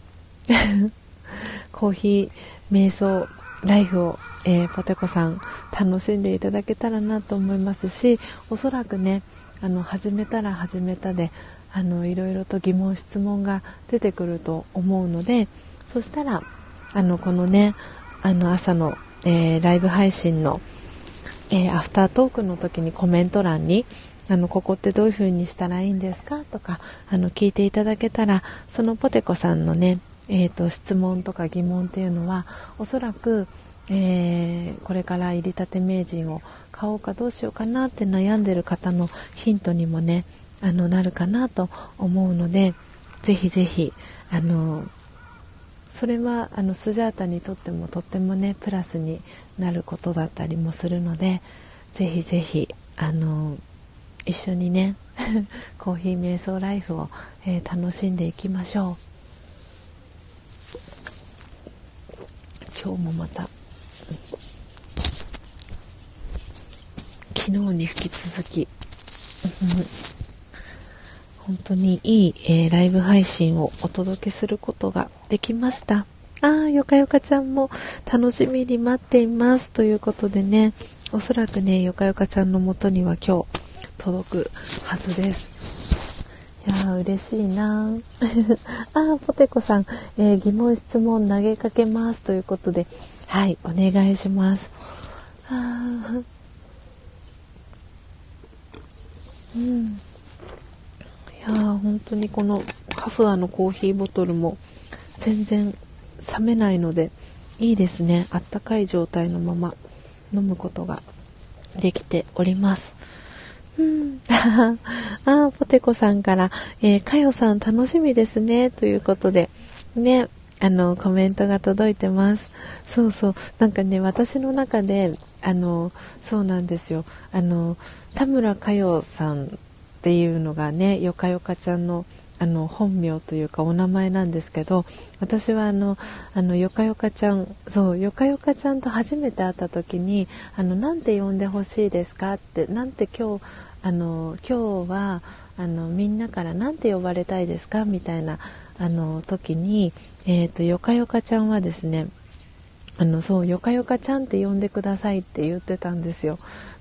コーヒー瞑想ライフを、えー、ポテコさん楽しんでいただけたらなと思いますしおそらくねあの始めたら始めたであのいろいろと疑問質問が出てくると思うのでそしたらあのこのねあの朝の、えー、ライブ配信の、えー、アフタートークの時にコメント欄にあのここってどういう風にしたらいいんですか？とかあの聞いていただけたらそのポテコさんのね、えーと、質問とか疑問っていうのはおそらく、えー、これから入りたて名人を買おうかどうしようかなって悩んでる方のヒントにもねあのなるかなと思うのでぜひぜひあのそれはあのスジャータにとってもとってもねプラスになることだったりもするのでぜひぜひあの一緒にね コーヒー瞑想ライフを、えー、楽しんでいきましょう。今日もまた昨日に引き続き本当にいい、えー、ライブ配信をお届けすることができました。ああよかよかちゃんも楽しみに待っています。ということでねおそらくねよかよかちゃんのもとには今日届くはずです。いやー嬉しいな。ああポテコさん、えー、疑問質問投げかけます。ということではいお願いします。あうん。やー本当にこのカフアのコーヒーボトルも全然冷めないのでいいですねあったかい状態のまま飲むことができております。うん。あ、ポテコさんから、えー、かよさん楽しみですね、ということで、ね、あの、コメントが届いてます。そうそう。なんかね、私の中で、あの、そうなんですよ。あの、田村かよさんっていうのがね、よかよかちゃんのあの本名というかお名前なんですけど私はあのあのよかよかちゃんそうよかよかちゃんと初めて会った時にあのなんて呼んでほしいですかってなんて今日あの今日はあのみんなからなんて呼ばれたいですか？みたいなあの時に、えーと、よかよかちゃんはですねあのそうよかよかちゃんって呼んでくださいって言ってたんですよ。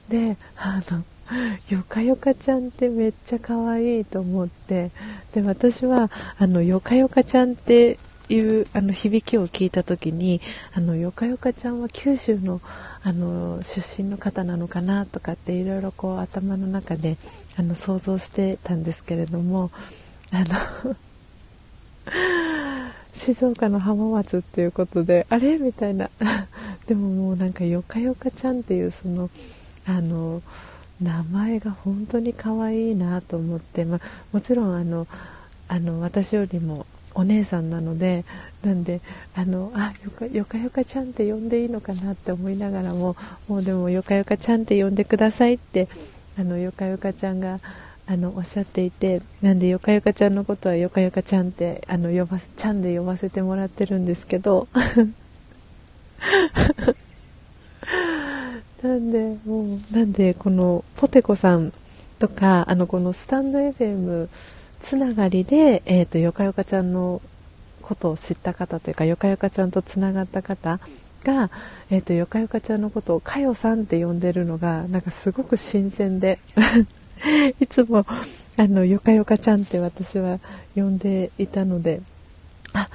であの よかよかちゃんってめっちゃ可愛いと思って。で私はあのよかよかちゃんっていうあの響きを聞いた時にあのよかよかちゃんは九州のあの出身の方なのかなとかっていろいろこう頭の中であの想像してたんですけれどもあの 静岡の浜松っていうことであれ？みたいな。でももうなんかよかよかちゃんっていうそのあの名前が本当に可愛いなと思って、まあ、もちろんあのあの私よりもお姉さんなのでなんであのあよかよかちゃんって呼んでいいのかなって思いながらももうでもよかよかちゃんって呼んでくださいってあのよかよかちゃんがあのおっしゃっていてなんでよかよかちゃんのことはよかよかちゃんってあの呼ばちゃんで呼ばせてもらってるんですけど。なんで、もう、なんで、このポテコさんとか、あの、このスタンド FM つながりで、え、ー、と、よかよかちゃんのことを知った方というか、よかよかちゃんとつながった方が、えっ、ー、と、よかよかちゃんのことをかよさんって呼んでるのが、なんかすごく新鮮で、いつも、あの、よかよかちゃんって私は呼んでいたので、あ、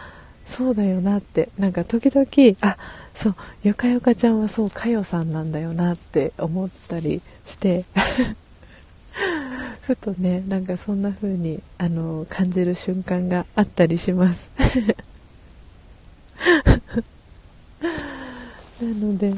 そうだよなって、なんか時々、あ、そうよかよかちゃんはそうかよさんなんだよなって思ったりして。ふとねなんかそんな風にあに感じる瞬間があったりします。なので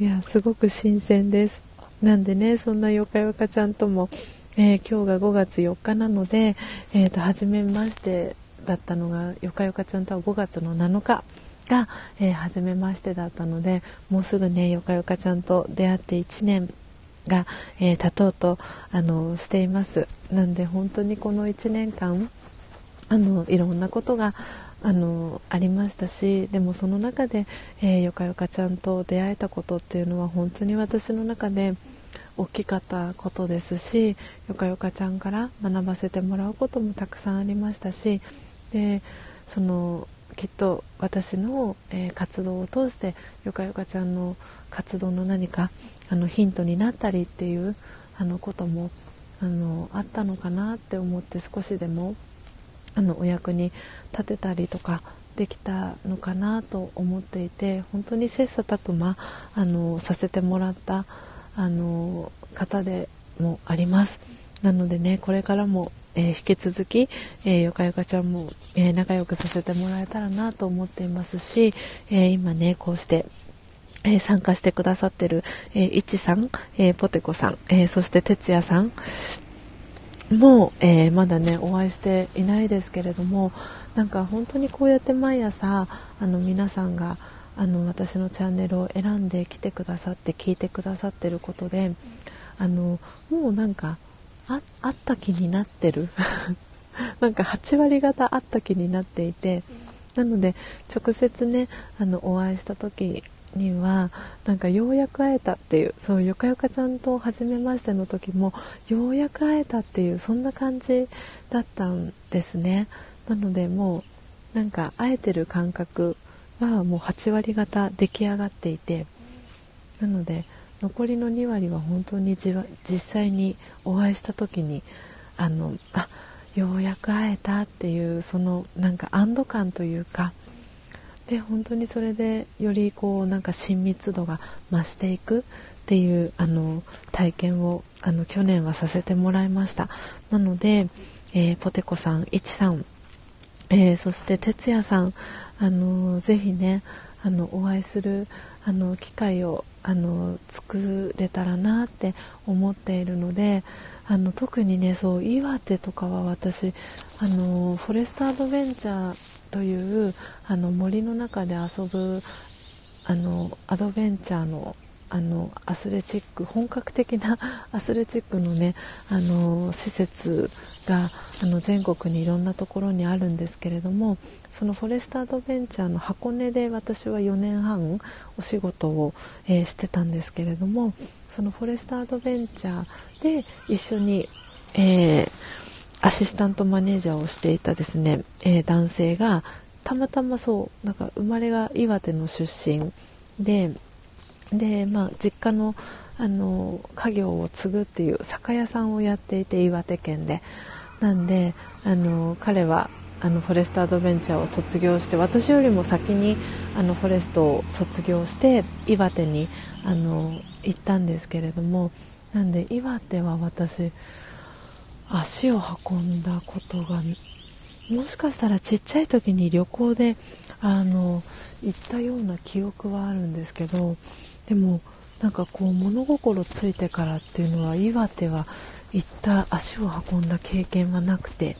いやすごく新鮮です。なんでねそんなよかよかちゃんとも、えー、今日が5月4日なので、えーと、初めましてだったのがよかよかちゃんとは5月の7日。が、えー、初めましてだったのでもうすぐねよかよかちゃんと出会って1年が、えー、経とうとあのしています。なんで本当にこの1年間あのいろんなことがあのありましたしでもその中で、えー、よかよかちゃんと出会えたことっていうのは本当に私の中で大きかったことですしよかよかちゃんから学ばせてもらうこともたくさんありましたしでそのきっと私の、えー、活動を通してよかよかちゃんの活動の何かあのヒントになったりっていうあのこともあのあったのかなって思って少しでもあのお役に立てたりとかできたのかなと思っていて本当に切磋琢磨あのさせてもらったあの方でもあります。なのでねこれからもえー、引き続き、えー、よかよかちゃんも、えー、仲良くさせてもらえたらなと思っていますし、え今ねこうして、え参加してくださってる、えいちさん、えポテコさん、えそして哲也さんもう、えまだねお会いしていないですけれどもなんか本当にこうやって毎朝あの皆さんがあの私のチャンネルを選んで来てくださって聞いてくださってることであのもうなんかああった気になってる。なんか8割方あった気になっていて。なので直接ねあのお会いした時にはなんかようやく会えたっていうそうよかよかちゃんと初めましての時もようやく会えたっていうそんな感じだったんですね。なのでもうなんか会えてる感覚はもう8割方出来上がっていて。なので残りの2割は本当に実際にお会いした時にあのあようやく会えたっていうそのなんか安堵感というかで本当にそれでよりこうなんか親密度が増していくっていうあの体験をあの去年はさせてもらいました。なので、えー、ポテコさんいちさん、えー、そして哲也さんあのぜひねあのお会いするあの機会をあの作れたらなって思っているのであの特にねそう岩手とかは私あのフォレストアドベンチャーというあの森の中で遊ぶあのアドベンチャーのあのアスレチック本格的な アスレチックのねあの施設があの全国にいろんなところにあるんですけれどもそのフォレストアドベンチャーの箱根で私は4年半お仕事を、えー、してたんですけれどもそのフォレストアドベンチャーで一緒に、えー、アシスタントマネージャーをしていたですね、えー、男性がたまたまそうなんか生まれが岩手の出身でで、まあ、実家のあの家業を継ぐっていう酒屋さんをやっていて岩手県で。なんであの彼はあのフォレストアドベンチャーを卒業して私よりも先にあのフォレストを卒業して岩手にあの行ったんですけれどもなんで岩手は私足を運んだことがもしかしたらちっちゃい時に旅行であの行ったような記憶はあるんですけどでもなんかこう物心ついてからっていうのは岩手は行った足を運んだ経験がなくて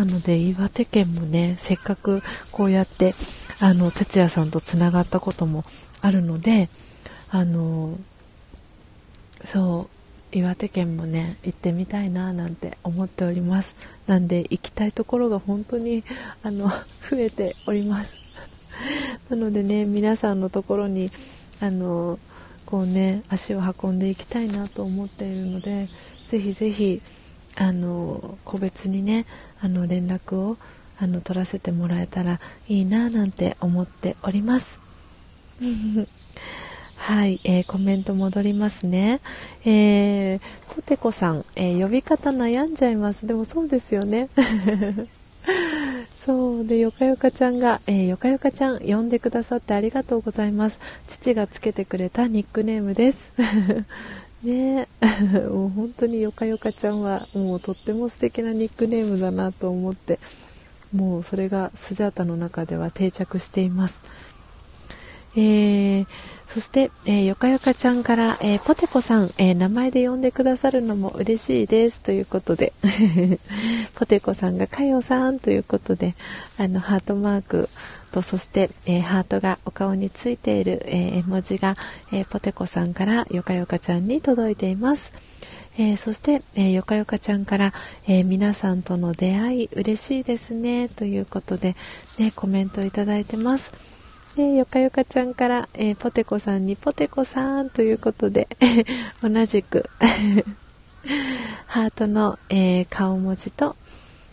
なので岩手県もねせっかくこうやってあの哲也さんとつながったこともあるのであのそう岩手県もね行ってみたいななんて思っております。なんで行きたいところが本当にあの増えております。なのでね皆さんのところにあのこうね足を運んでいきたいなと思っているのでぜひぜひあの個別にねあの連絡をあの取らせてもらえたらいいななんて思っております はい、えー、コメント戻りますね。えー、ポテコさん、えー、呼び方悩んじゃいます。でもそうですよね。そうでよかよかちゃんが、えー、よかよかちゃん呼んでくださってありがとうございます父がつけてくれたニックネームですね もう本当によかよかちゃんはもうとっても素敵なニックネームだなと思ってもうそれがスジャータの中では定着していますえーそして、えー、よかよかちゃんから、えー、ポテコさん、え、名前で呼んでくださるのも嬉しいです。ということで、ポテコさんがかよさんということで、あの、ハートマークと、そして、えハートがお顔についている、え絵文字が、えポテコさんからよかよかちゃんに届いています。えー、そして、えー、よかよかちゃんから、えー、皆さんとの出会い嬉しいですねということで、ね、コメントいただいてます。で、よかよかちゃんから、えー、ポテコさんにポテコさんということで、同じく ハートの、えー、顔文字と、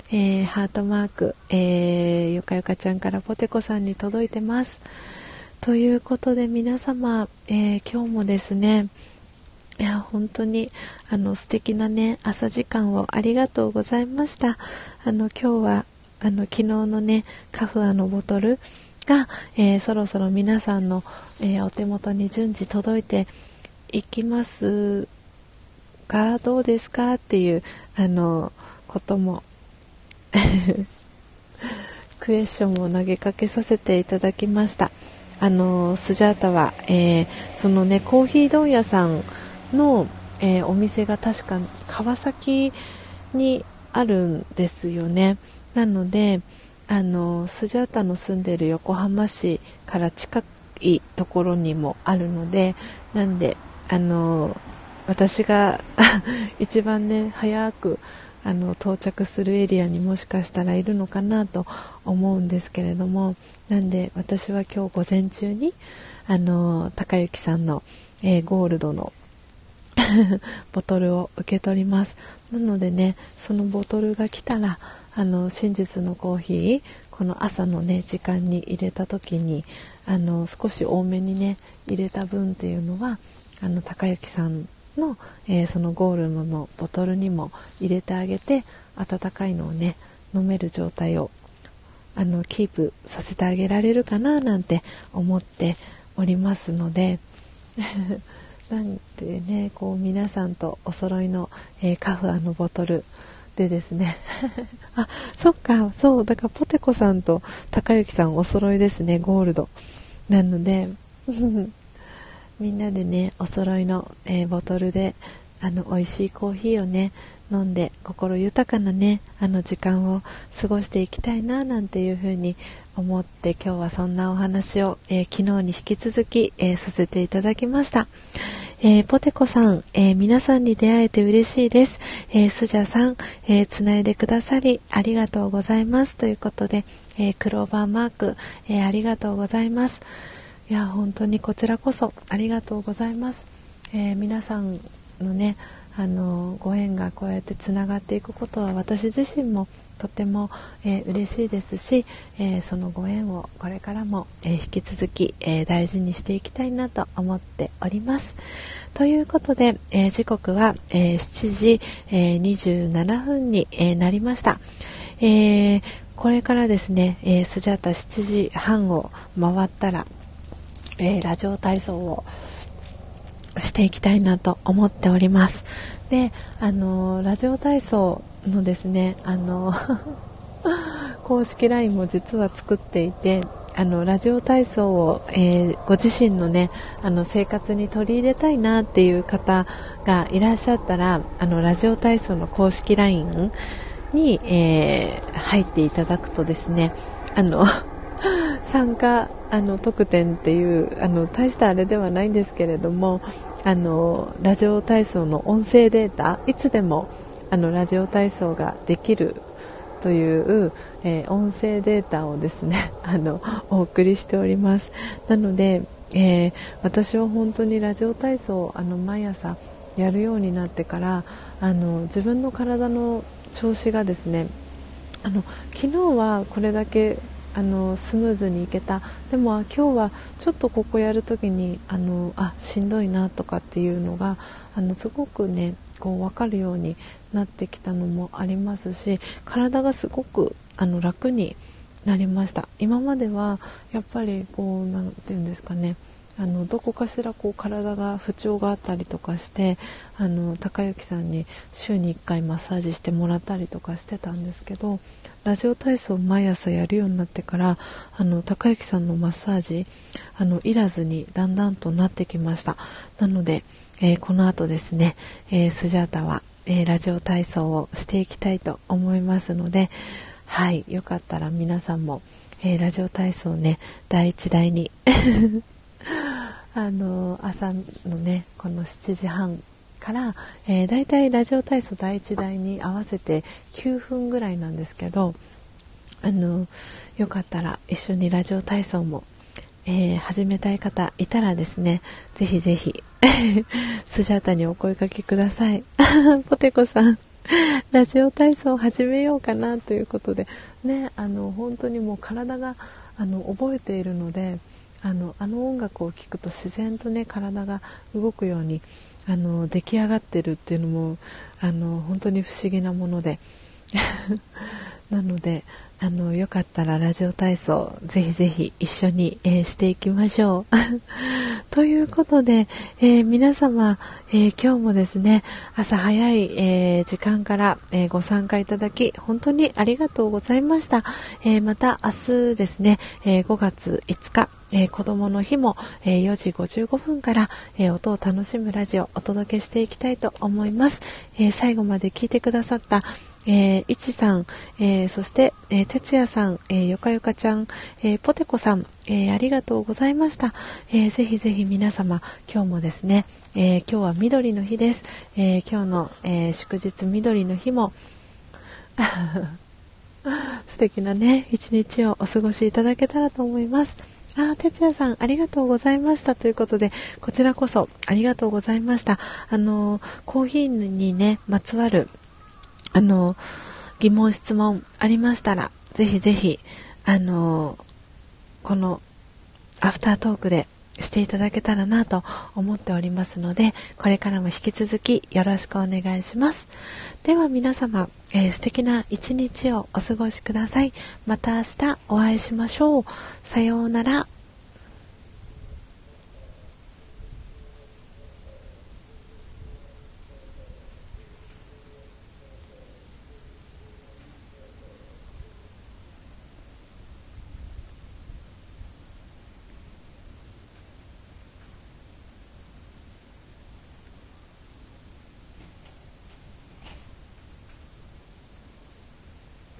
えー、ハートマーク、えよかよかちゃんからポテコさんに届いてます。ということで皆様、えー今日もですね、いや、本当に、あの、素敵なね、朝時間をありがとうございました。あの、今日は、あの、昨日のね、カフアのボトル、が、えー、そろそろ皆さんの、えー、お手元に順次届いていきますかどうですか？っていうあのことも クエスチョンを投げかけさせていただきました。あのスジャータは、えー、そのねコーヒー問屋さんの、えお店が確か川崎にあるんですよね。なのであのスジャータの住んでる横浜市から近いところにもあるのでなんであの私が 一番ね早くあの到着するエリアにもしかしたらいるのかなと思うんですけれどもなんで私は今日午前中にあの高之さんの、えー、ゴールドの ボトルを受け取ります。なのでねそのボトルが来たらあの真実のコーヒーこの朝のね時間に入れた時にあの少し多めにね入れた分っていうのはあの高之さんの、えー、そのゴールドのボトルにも入れてあげて温かいのをね飲める状態をあのキープさせてあげられるかななんて思っておりますので なんでねこう皆さんとお揃いの、えー、カフアのボトルでですね あそっかそうだからポテコさんと高之さんお揃いですねゴールド。なので みんなでねお揃いの、えー、ボトルであの美味しいコーヒーをね飲んで心豊かなねあの時間を過ごしていきたいななんていうふうに思って今日はそんなお話を、えー、昨日に引き続き、えー、させていただきました。えー、ポテコさん、え皆さんに出会えて嬉しいです。えスジャさん、えつないでくださりありがとうございます。ということで、えクローバーマーク、えありがとうございます。いや、本当にこちらこそありがとうございます。え皆さんのね、あのご縁がこうやってつながっていくことは私自身もとても、えー、嬉しいですし、えー、そのご縁をこれからも、えー、引き続き、え大事にしていきたいなと思っております。ということで、え時刻は、え7時、え27分に、えなりました。えこれからですね、えスジャータ7時半を回ったら、えラジオ体操をしていきたいなと思っております。であのラジオ体操のですねあの 公式 LINE も実は作っていてあのラジオ体操を、えー、ご自身のねあの生活に取り入れたいなっていう方がいらっしゃったらあのラジオ体操の公式 LINE に、えー、入っていただくとですねあの参加あの特典っていうあの大したあれではないんですけれどもあのラジオ体操の音声データいつでもあのラジオ体操ができるという、えー、音声データをですね あのお送りしております。なので、えー、私は本当にラジオ体操あの毎朝やるようになってからあの自分の体の調子がですねあの昨日はこれだけあのスムーズにいけた。でも今日はちょっとここやるときにあのあしんどいなとかっていうのがあのすごくねこう分かるようになってきたのもありますし体がすごくあの楽になりました。今まではやっぱりこう何て言うんですかねあのどこかしらこう体が不調があったりとかしてあの高之さんに週に1回マッサージしてもらったりとかしてたんですけどラジオ体操を毎朝やるようになってからあの高之さんのマッサージあのいらずにだんだんとなってきました。なので、えー、この後ですね、えー、スジャータは、えー、ラジオ体操をしていきたいと思いますのではいよかったら皆さんも、えラジオ体操ね第1第2 あの朝のねこの7時半から、えー、だいたいラジオ体操第1台に合わせて9分ぐらいなんですけどあのよかったら一緒にラジオ体操も、えー、始めたい方いたらですねぜひぜひ スジャータにお声かけください。ポテコさんラジオ体操を始めようかなということでねあの本当にもう体があの覚えているのであのあの音楽を聴くと自然とね体が動くようにあの出来上がってるっていうのもあの本当に不思議なもので。なのであのよかったらラジオ体操ぜひぜひ一緒に、えー、していきましょう。ということで、えー、皆様、えー、今日もですね朝早い、え時間から、えご参加いただき本当にありがとうございました。えまた明日ですね、え5月5日えー、子供の日も、えー、4時55分から、えー、音を楽しむラジオをお届けしていきたいと思います、え最後まで聞いてくださった、えー、いちさん、えー、そして、えー、てつやさん、えー、よかよかちゃん、えー、ポテコさん、えー、ありがとうございました。えー、ぜひぜひ皆様、今日もですね、えー、今日は緑の日です。えー、今日の、えー、祝日緑の日も、素敵なね、一日をお過ごしいただけたらと思います。あ、哲也さん、ありがとうございました。ということで、こちらこそ、ありがとうございました。あの、コーヒーにね、まつわる、あの、疑問、質問ありましたら、ぜひぜひ、あの、この、アフタートークでしていただけたらなと思っておりますので、これからも引き続きよろしくお願いします。では皆様、えー、素敵な一日をお過ごしください。また明日お会いしましょう。さようなら。